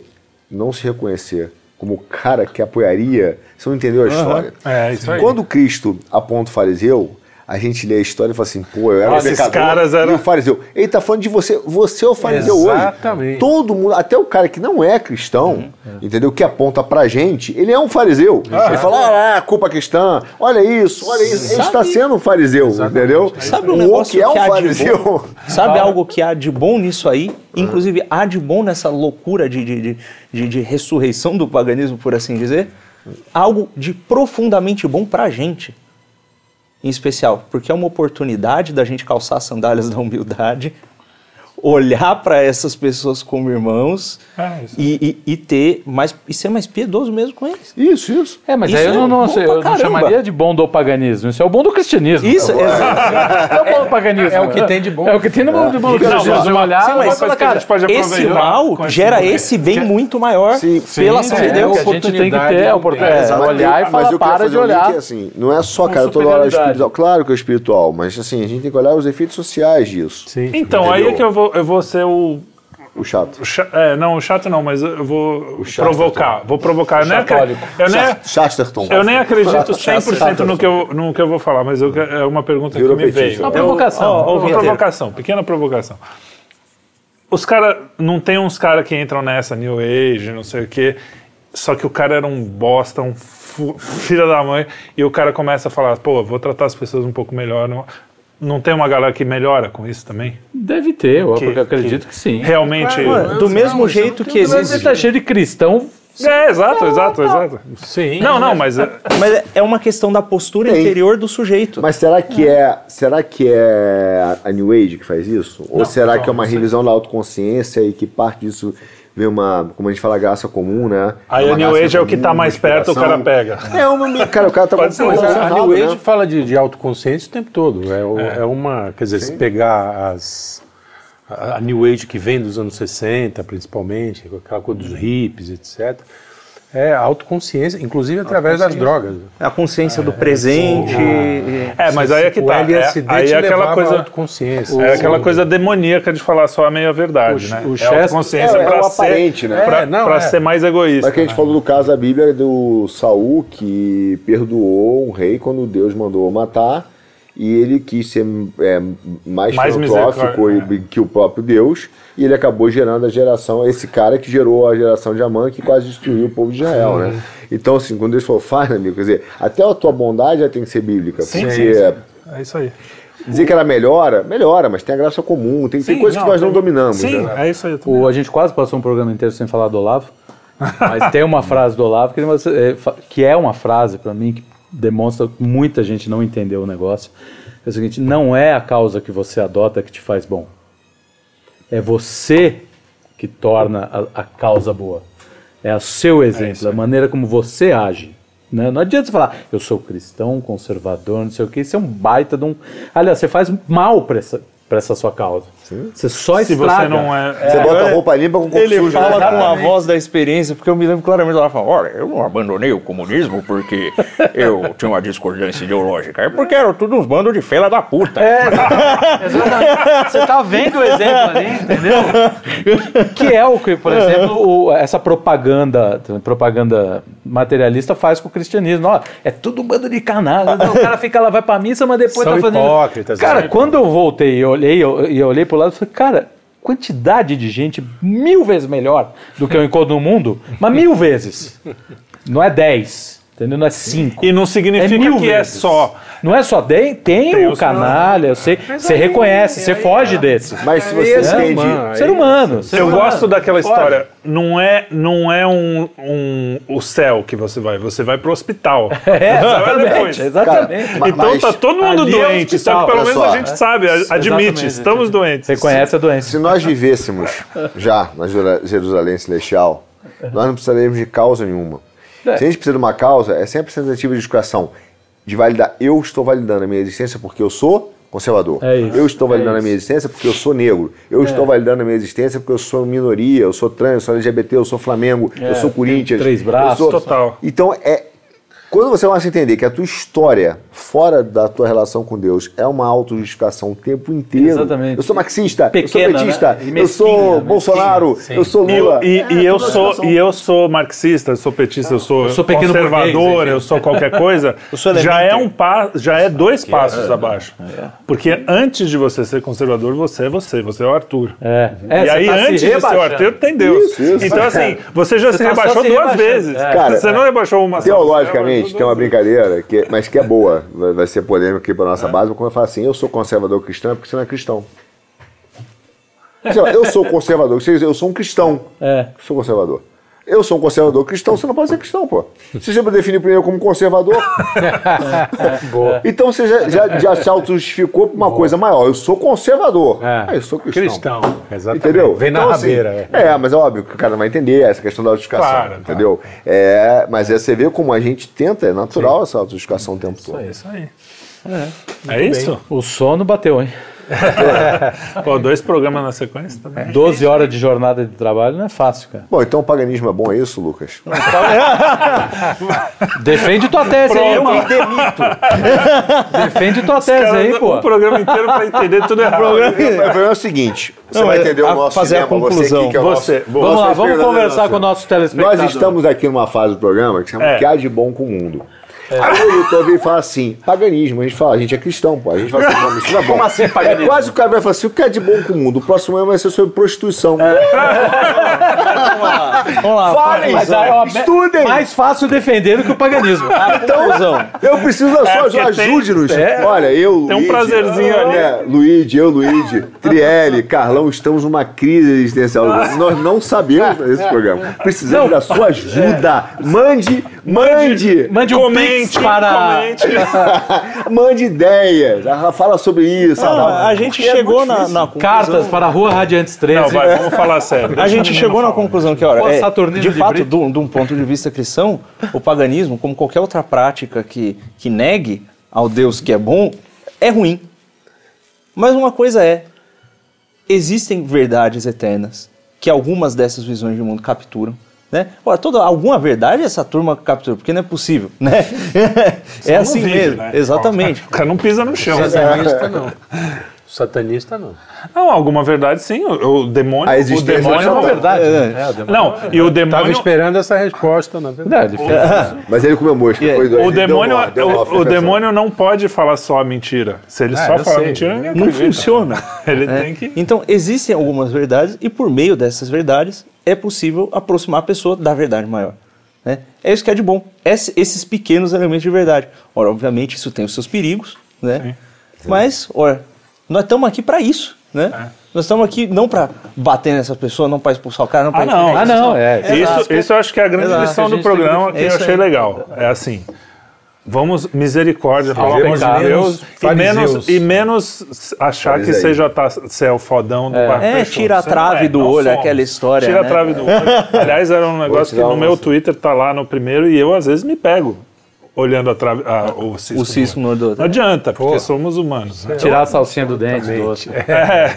não se reconhecer como o cara que apoiaria, você não entendeu a história. É, isso aí. Quando Cristo aponta o fariseu, a gente lê a história e fala assim, pô, eu era Esses um pecador caras eram- e o fariseu. Ele tá falando de você, você é o fariseu Exatamente. hoje. Todo mundo, até o cara que não é cristão, entendeu? Que aponta pra gente, ele é um fariseu. Ele fala, ah, culpa cristã, olha isso, olha isso. Ele está sendo um fariseu, entendeu? Sabe um o negócio que é um há de fariseu. Sabe algo que há de bom nisso aí? Inclusive, há de bom nessa loucura de, de, de, de- de ressurreição do paganismo, por assim dizer? Algo de profundamente bom pra gente. Em especial, porque é uma oportunidade da gente calçar as sandálias da humildade, olhar para essas pessoas como irmãos É, isso. e, e, e ter mais e ser mais piedoso mesmo com eles. Isso, isso. É, mas Isso aí eu é não, não, sei, eu não chamaria de bom do paganismo. Isso é o bom do cristianismo. Isso, é, <laughs> é o bom do paganismo. É o que tem de bom. É o que tem no bom, do bom do Não, cristianismo. mas olhar, sim, mas coisa coisa que a gente pode esse mal gera esse bem muito maior Sim, pela sim, ação é, de É, Deus. a gente tem que ter é a oportunidade. É, É, Mas olhar e falar, mas para de olhar. assim, não é só, cara, toda hora espiritual. Claro que é espiritual, mas assim, a gente tem que olhar os efeitos sociais disso. Sim. Então, aí é que eu vou, eu vou ser o. O chato. o cha- é, não, o chato não, mas eu vou chato, provocar. Vou provocar. Eu nem, chatólico. eu, nem, Chasterton. eu nem acredito 100% no que, eu, no que eu vou falar, mas eu, é uma pergunta Virou que me veio. Uma Eu- provocação. ó, Ó, uma provocação, pequena provocação. Os caras. Não tem uns caras que entram nessa, New Age, não sei o quê. Só que o cara era um bosta, um filho da mãe, e o cara começa a falar, pô, vou tratar as pessoas um pouco melhor. Não, não tem uma galera que melhora com isso também? Deve ter, eu Que- acredito que sim. Realmente. Mano, do mesmo jeito que Mas existe. Você tá cheio de cristão. É, exato, exato, exato. Sim. Não, não, mas. é- Mas é uma questão da postura Tem. interior do sujeito. Mas será que é, será que é a New Age que faz isso? Ou será que é uma revisão da autoconsciência e que parte disso vem uma, como a gente fala, graça comum, né? Aí a New Age é o que tá comum, mais perto, o cara pega. É uma, cara, o cara tá <laughs> Pode ser, mas a, New Age né? fala de, de autoconsciência o tempo todo. É, o- é uma. Quer dizer, se pegar as. A, New Age que vem dos anos 60, principalmente, aquela coisa dos hippies, etc. É autoconsciência, inclusive através das drogas. A consciência do presente. É, mas aí é que o tá. É, LSD aí te é aquela coisa. autoconsciência. É aquela coisa demoníaca de falar só a meia verdade, O- né? o é Chester- autoconsciência é, é pra o ser, aparente, né? pra, É, não, pra é. ser mais egoísta. Mas que a gente né? falou do caso da Bíblia do Saul que perdoou um rei quando Deus mandou matar e ele quis ser é, mais, Mais filantrófico e- que o próprio Deus e ele acabou gerando a geração, esse cara que gerou a geração de Amã que quase destruiu o povo de Israel, né? Então assim, quando Deus falou, faz, amigo, quer dizer, até a tua bondade já tem que ser bíblica, Sim, porque sim, É isso aí. dizer que ela melhora, melhora, mas tem a graça comum, tem, tem coisas que nós não tem- dominamos, Sim, né? é isso aí. O, a gente quase passou um programa inteiro sem falar do Olavo. Mas tem uma frase do Olavo que, ele- é, que é uma frase para mim que demonstra que muita gente não entendeu o negócio. É o seguinte: não é a causa que você adota que te faz bom. É você que torna a, a causa boa. É o seu exemplo, a maneira como você age. né? Não adianta você falar, eu sou cristão, conservador, não sei o que. Isso é um baita de um. Aliás, você faz mal para essa, pra essa sua causa. Você só Se estraga. você não é. Você bota a roupa limpa com o corpo Ele sujo. fala né? com a voz da experiência, porque eu me lembro claramente ela fala, olha, eu não abandonei o comunismo porque eu tinha uma discordância ideológica, é porque eram tudo uns bandos de fela da puta. Exatamente. Você tá vendo o exemplo ali, entendeu? Que é o que, por exemplo, o- essa propaganda, propaganda materialista faz com o cristianismo. Ó, é tudo um bando de canalha. O cara fica lá, vai pra missa, mas depois São tá fazendo. hipócritas, Cara, né? quando eu voltei e olhei, eu, e eu olhei pro lado, eu falei, cara, quantidade de gente mil vezes melhor do que eu encontro no mundo, mas mil vezes. Não é dez, entendeu? Não é cinco. E não significa É que é vezes. só. Não é só, tem, tem, Tem o canalha, eu sei, você reconhece, você foge desse. Mas se você é entende. humano. Ser humano. ser Eu humano. gosto daquela história. Não é, não é um, um, o céu que você vai, você vai pro hospital. <laughs> É, exatamente, exatamente. Ma- Então tá todo mundo é doente, só hospital, que pelo menos só. a gente sabe, admite, estamos doentes. Reconhece a doença. Se nós vivêssemos já na Jerusalém Celestial, nós não precisaríamos de causa nenhuma. É. Se a gente precisa de uma causa, é sempre tentativa de educação. De validar, eu estou validando a minha existência porque eu sou conservador. É isso, eu estou validando é a minha existência porque eu sou negro. Eu estou validando a minha existência porque eu sou minoria, eu sou trans, eu sou LGBT, eu sou Flamengo, eu sou Corinthians. três eu braços. sou- Total. Então, é. Quando você começa a entender que a tua história, fora da tua relação com Deus, é uma autojustificação o tempo inteiro. Exatamente. Eu sou marxista, Pequena, eu sou petista, né? E eu mesquinha, sou mesquinha, Bolsonaro, sim. eu sou E, Lula. e- É, e eu sou, e eu sou marxista, eu sou petista, eu sou, sou pequeno conservador, eu sou qualquer coisa, <laughs> sou já é um pa, já é dois passos abaixo. Porque antes de você ser conservador, você é você, você é o Arthur. É. É, e você aí, tá se antes de ser o. Arthur, tem Deus. Isso, isso. Então, assim, você já se tá rebaixou se duas vezes. É. Cara, você não rebaixou uma só. Teologicamente, Você tem uma brincadeira, que, mas que é boa, vai, ser polêmica aqui para nossa base, mas quando eu falo assim, eu sou conservador cristão, é porque você não é cristão. Lá, eu sou conservador, eu sou um cristão, É. sou conservador. Eu sou um conservador cristão, você não pode ser cristão, pô. Você sempre definiu primeiro como conservador. <laughs> Boa. Então você já, já, já se auto-justificou pra uma coisa maior. Eu sou conservador. É. Ah, eu sou cristão. Cristão, exatamente. Entendeu? Vem na Então, assim, rabeira. é. mas é óbvio que o cara não vai entender essa questão da autojustificação, Claro, entendeu? É, mas é, você vê como a gente tenta, é natural essa autojustificação o tempo todo. É isso aí. É, isso? O sono bateu, hein? <laughs> Pô, dois programas na sequência também. 12 horas de jornada de trabalho não é fácil, cara. Bom, então o paganismo é bom, é isso, Lucas? <laughs> Defende tua tese aí, Eu me demito. Defende tua tese aí, pô. um programa inteiro pra entender tudo errado. <laughs> O problema é o seguinte: você Não, vai é entender a- o nosso fazer a dilema, você conclusão. aqui, que é o Você. nosso- Vamos lá, vocês vamos conversar nosso- com nossos telespectadores. Nós estamos aqui numa fase do programa que chama É. Que há de bom com o mundo. Aí o editor vem e fala assim, paganismo, a gente fala, a gente é cristão, pô. A gente fala assim, não, isso não é bom. Como assim, paganismo? É quase o cara vai falar assim, o que é de bom com o mundo? O próximo ano vai ser sobre prostituição. Vamos lá. Falem, Mas aí, ó, estudem. mais fácil defender do que o paganismo. Conclusão. Eu preciso da sua porque ajuda, ajude-nos. é. Olha, eu, Tem um Luigi, prazerzinho ali. É, Luigi, eu, Luigi, Trielli, Carlão, estamos numa crise existencial. Nós não sabemos fazer esse programa. Precisamos da sua ajuda. Mande, mande, Mande um Comente, pix para... comente. <laughs> mande ideias. Ah, Fala sobre isso. A gente Porque é chegou muito na, na conclusão. Cartas para a Rua Radiantes 13. Não, vai, vamos falar sério. A gente chegou na conclusão que, olha, é, de de fato, de um ponto de vista cristão, o paganismo, como qualquer outra prática que, que negue ao Deus que é bom, é ruim. Mas uma coisa é, existem verdades eternas que algumas dessas visões de mundo capturam. Né? Ora, toda, alguma verdade essa turma captura, porque não é possível, né? <laughs> é assim vive, mesmo, né? exatamente. O cara não pisa no chão. Satanista não. Satanista não. Não, alguma verdade sim. O, o demônio. A o existência demônio do é uma verdade. É. É, o demônio- Não, e o Tava demônio. esperando essa resposta, na Não, verdade. Mas ele comeu mosca. E- Foi. O demônio, nó, o, o demônio não pode falar só a mentira. Se ele Ah, só falar sei. mentira, ninguém Não acredita. funciona. <laughs> Ele né? tem que. Então, existem algumas verdades e por meio dessas verdades é possível aproximar a pessoa da verdade maior. né? É isso que é de bom. Esse- esses pequenos elementos de verdade. Ora, obviamente, isso tem os seus perigos, né? Mas, ora, nós estamos aqui para isso, né? É. Nós estamos aqui não para bater nessa pessoa, não para expulsar o cara, não para Ah, não. Ah, não, é. Isso, isso eu acho que é a grande Exato. lição A do programa que- eu achei aí. legal. É assim. Vamos, misericórdia, pelo amor de menos Deus. E menos, e menos achar que Fariseu. seja tá, você é o fodão do barco É, tira a Você trave é, do não olho, somos. aquela história, Tira né? a trave do olho. <laughs> Aliás, era um negócio que tirar no meu Twitter tá lá no primeiro e eu às vezes me pego olhando a trave, a- o cisco. o cisco no olho. Não adianta, porque somos humanos. né? Tirar a salsinha do dente do outro. É,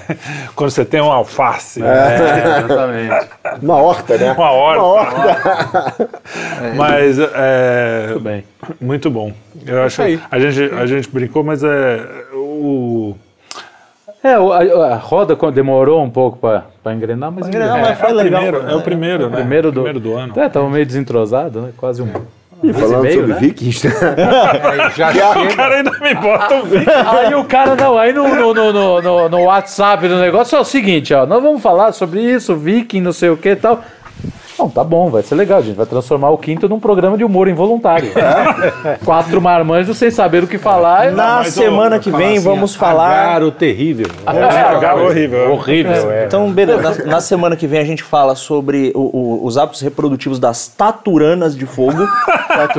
quando você tem um alface, É, exatamente. Uma horta, né? uma horta. Uma horta. Mas é, Muito bem. Muito bom. Eu acho aí. a gente a gente brincou, mas é o É, o- a, a roda demorou um pouco para engrenar, mas engrenar, mas foi é o legal. primeiro, é o primeiro, né? primeiro do, primeiro do ano. É, tava meio desentrosado, né? Quase um. E falando meio, sobre né? vikings, né? <laughs> Já <laughs> O chega. cara ainda me bota um vídeo. <laughs> Aí o cara, não, aí no, no, no, no, no- no WhatsApp do negócio é o seguinte, ó, nós vamos falar sobre isso, viking, não sei o que e tal. Não, tá bom, vai ser legal, a gente vai transformar o quinto num programa de humor involuntário. Quatro marmanjos sem saber o que falar. Na mas, ô, semana que vem vamos falar. Agaro terrível. <laughs> Agarra horrível. Horrível, é. Então, beleza. Na, na semana que vem a gente fala sobre o- o- os hábitos reprodutivos das taturanas de fogo.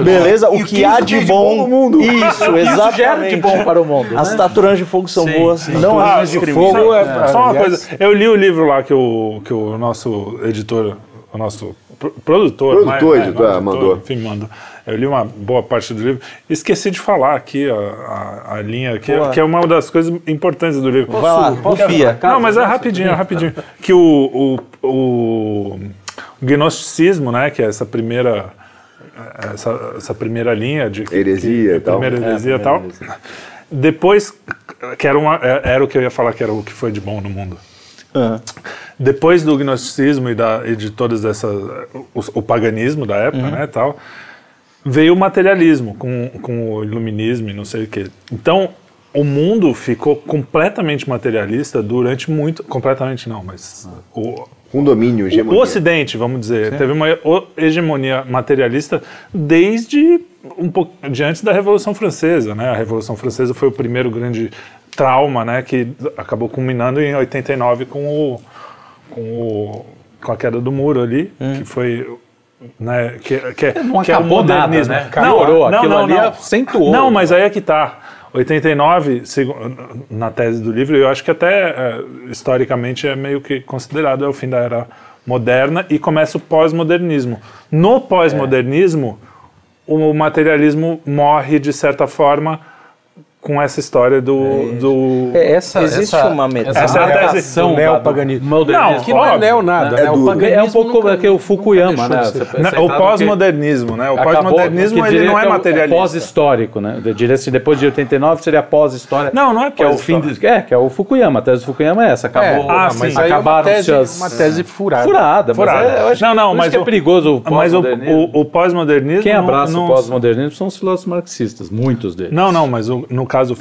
beleza? O E o que, que há de tem de bom bom no mundo? Isso, <laughs> Isso gera exatamente. de bom para o mundo. As né? taturanas de fogo são boas. Não Ah, as e de fogo é- Só uma coisa, eu li o livro lá que o, que o nosso editor, o nosso pro- produtor, Produtor, mas- editor, mandou. enfim, mandou. Eu li uma boa parte do livro. Esqueci de falar aqui a, a, a linha, que, Boa. que é uma das coisas importantes do livro. Vai lá, confia. Não, mas é rapidinho, é rapidinho. Que o, o, o gnosticismo, né, que é essa primeira essa, essa primeira linha de Heresia que, e tal. primeira É, heresia e tal. Depois que era uma era o que eu ia falar que era o que foi de bom no mundo. Aham. Depois do gnosticismo e, da, e de todas essas o, o paganismo da época, né, tal, veio o materialismo com, com o iluminismo e não sei o quê. Então, o mundo ficou completamente materialista durante muito, completamente não, mas o, Com domínio, o hegemonia. Ocidente, vamos dizer, teve uma o- hegemonia materialista desde um pouco de antes da Revolução Francesa, né? A Revolução Francesa foi o primeiro grande trauma, né? Que acabou culminando em 89 com o com, o, com a queda do muro ali, que foi né, que, que, é- Não que é o acabou nada, modernismo. né? Piorou, aquilo ali acentuou. Não, mas aí é que tá. 89, segu- na tese do livro, eu acho que até é, historicamente é meio que considerado é o fim da era moderna e começa o pós-modernismo. No pós-modernismo, o materialismo morre de certa forma com essa história do, do É, essa, existe essa- uma metáfora. essa é a tese do neopaganismo. Não, Que não é neo nada, né? É O duro. paganismo É um pouco nunca- que o Fukuyama, né? de Né, o pós-modernismo, né? O pós-modernismo ele não é o- materialista. É pós-histórico, né? Eu diria assim, depois de 89 seria pós-história. Não, não é Que é o fim pós-história. do, É, que é o Fukuyama. A tese do Fukuyama é essa. Acabou. Ah, Ah, sim. mas aí é uma acabaram-se tese, as- uma tese furada. Furada, Furada. Mas é, eu acho, Não, não, mas isso que o- é perigoso o Mas o, pós-modernismo. o, o pós-modernismo. Quem abraça o pós-modernismo são os filósofos marxistas, muitos deles. Não, não, mas no caso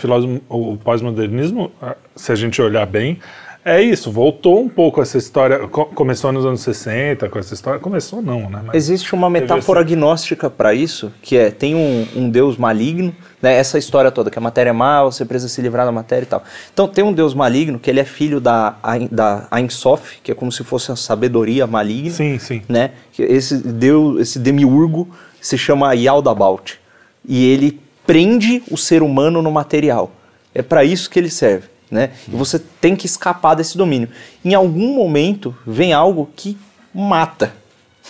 o o, pós-modernismo, ah, se a gente olhar bem, é isso. Voltou um pouco essa história. co- começou nos anos 60 com essa história. Começou não, né? Mas, Existe uma metáfora agnóstica para isso, que é, tem um, um deus maligno, né, essa história toda, que a matéria é má, você precisa se livrar da matéria e tal. Então tem um deus maligno, que ele é filho da, da Ein Sof, que é como se fosse a sabedoria maligna. Sim, sim. Né? Esse deus, esse demiurgo se chama Yaldabaoth. E ele prende o ser humano no material. É para isso que ele serve. Né? E você tem que escapar desse domínio. Em algum momento vem algo que mata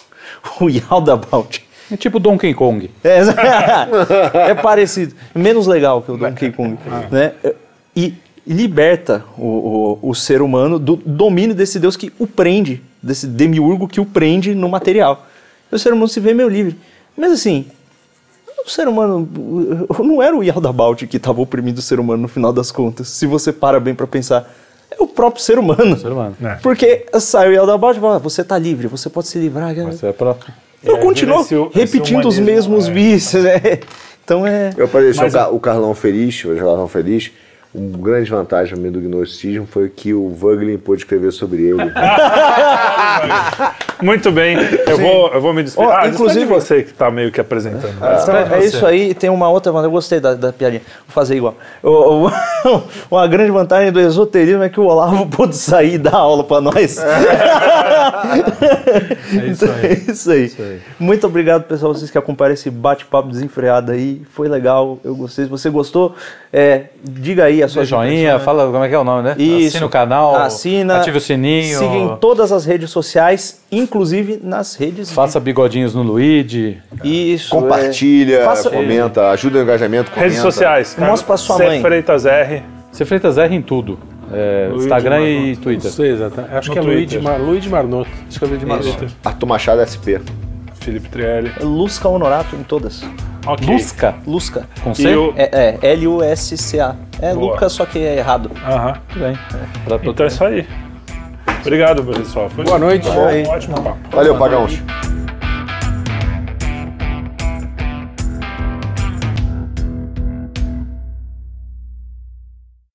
<laughs> o Yaldabaoth. É tipo Donkey Kong. <laughs> É, <laughs> é parecido. Menos legal que o Donkey Kong. Né? E liberta o, o, o ser humano do domínio desse Deus que o prende, desse demiurgo que o prende no material. E o ser humano se vê meio livre. Mas assim, o ser humano <laughs> não era o Yaldabaoth que estava oprimindo o ser humano no final das contas. Se você para bem para pensar, é o próprio ser humano. Ser humano. É. Porque sai o Yaldabaoth e fala, você está livre, você pode se livrar. Mas é pra... Eu continuo esse- esse repetindo os mesmos é. vícios, né? <laughs> Então é. Eu para deixar Ca- o Carlão feliz, o Carlão feliz, uma grande vantagem do gnosticismo foi que o Vogelin pôde escrever sobre ele. <laughs> Muito bem. Eu vou, eu vou me despedir. Ó, ah, inclusive- você que está meio que apresentando. É, é isso aí, tem uma outra vantagem. Eu gostei da, da piadinha. Vou fazer igual. O- o- <laughs> uma grande vantagem do esoterismo é que o Olavo pôde sair e dar aula pra nós. <laughs> É isso aí. isso aí. Muito obrigado, pessoal, vocês que acompanharam esse bate-papo desenfreado aí. Foi legal, eu gostei. Se você gostou, é, diga aí a sua Joinha, fala como é que é o nome, né? Isso. Assina o canal, Assina, ative o sininho, Siga em todas as redes sociais, inclusive nas redes. faça bigodinhos no Luigi. Isso. Compartilha, é. Faça- comenta, ajuda no engajamento, comenta. Redes sociais. Mostra pra sua C. mãe. Freitas R. Você Freitas R em tudo. É, Luigi Instagram e Marnoto. Não Twitter. sei exatamente. Acho No que é Luigi, Twitter. Mar, Luigi Marnoto. Escrever de Marnoto. Twitter. Arthur Machado SP. Felipe Trielli. Lusca Honorato em todas. Ok. Lusca, Lusca. com C? o... É, é L-U-S-C-A. É Boa. Lucas, só que é errado. Aham. Tudo bem. Pra- Então é isso aí. Obrigado, pessoal. Foi Boa noite. um ótimo papo. Valeu, Pagãos.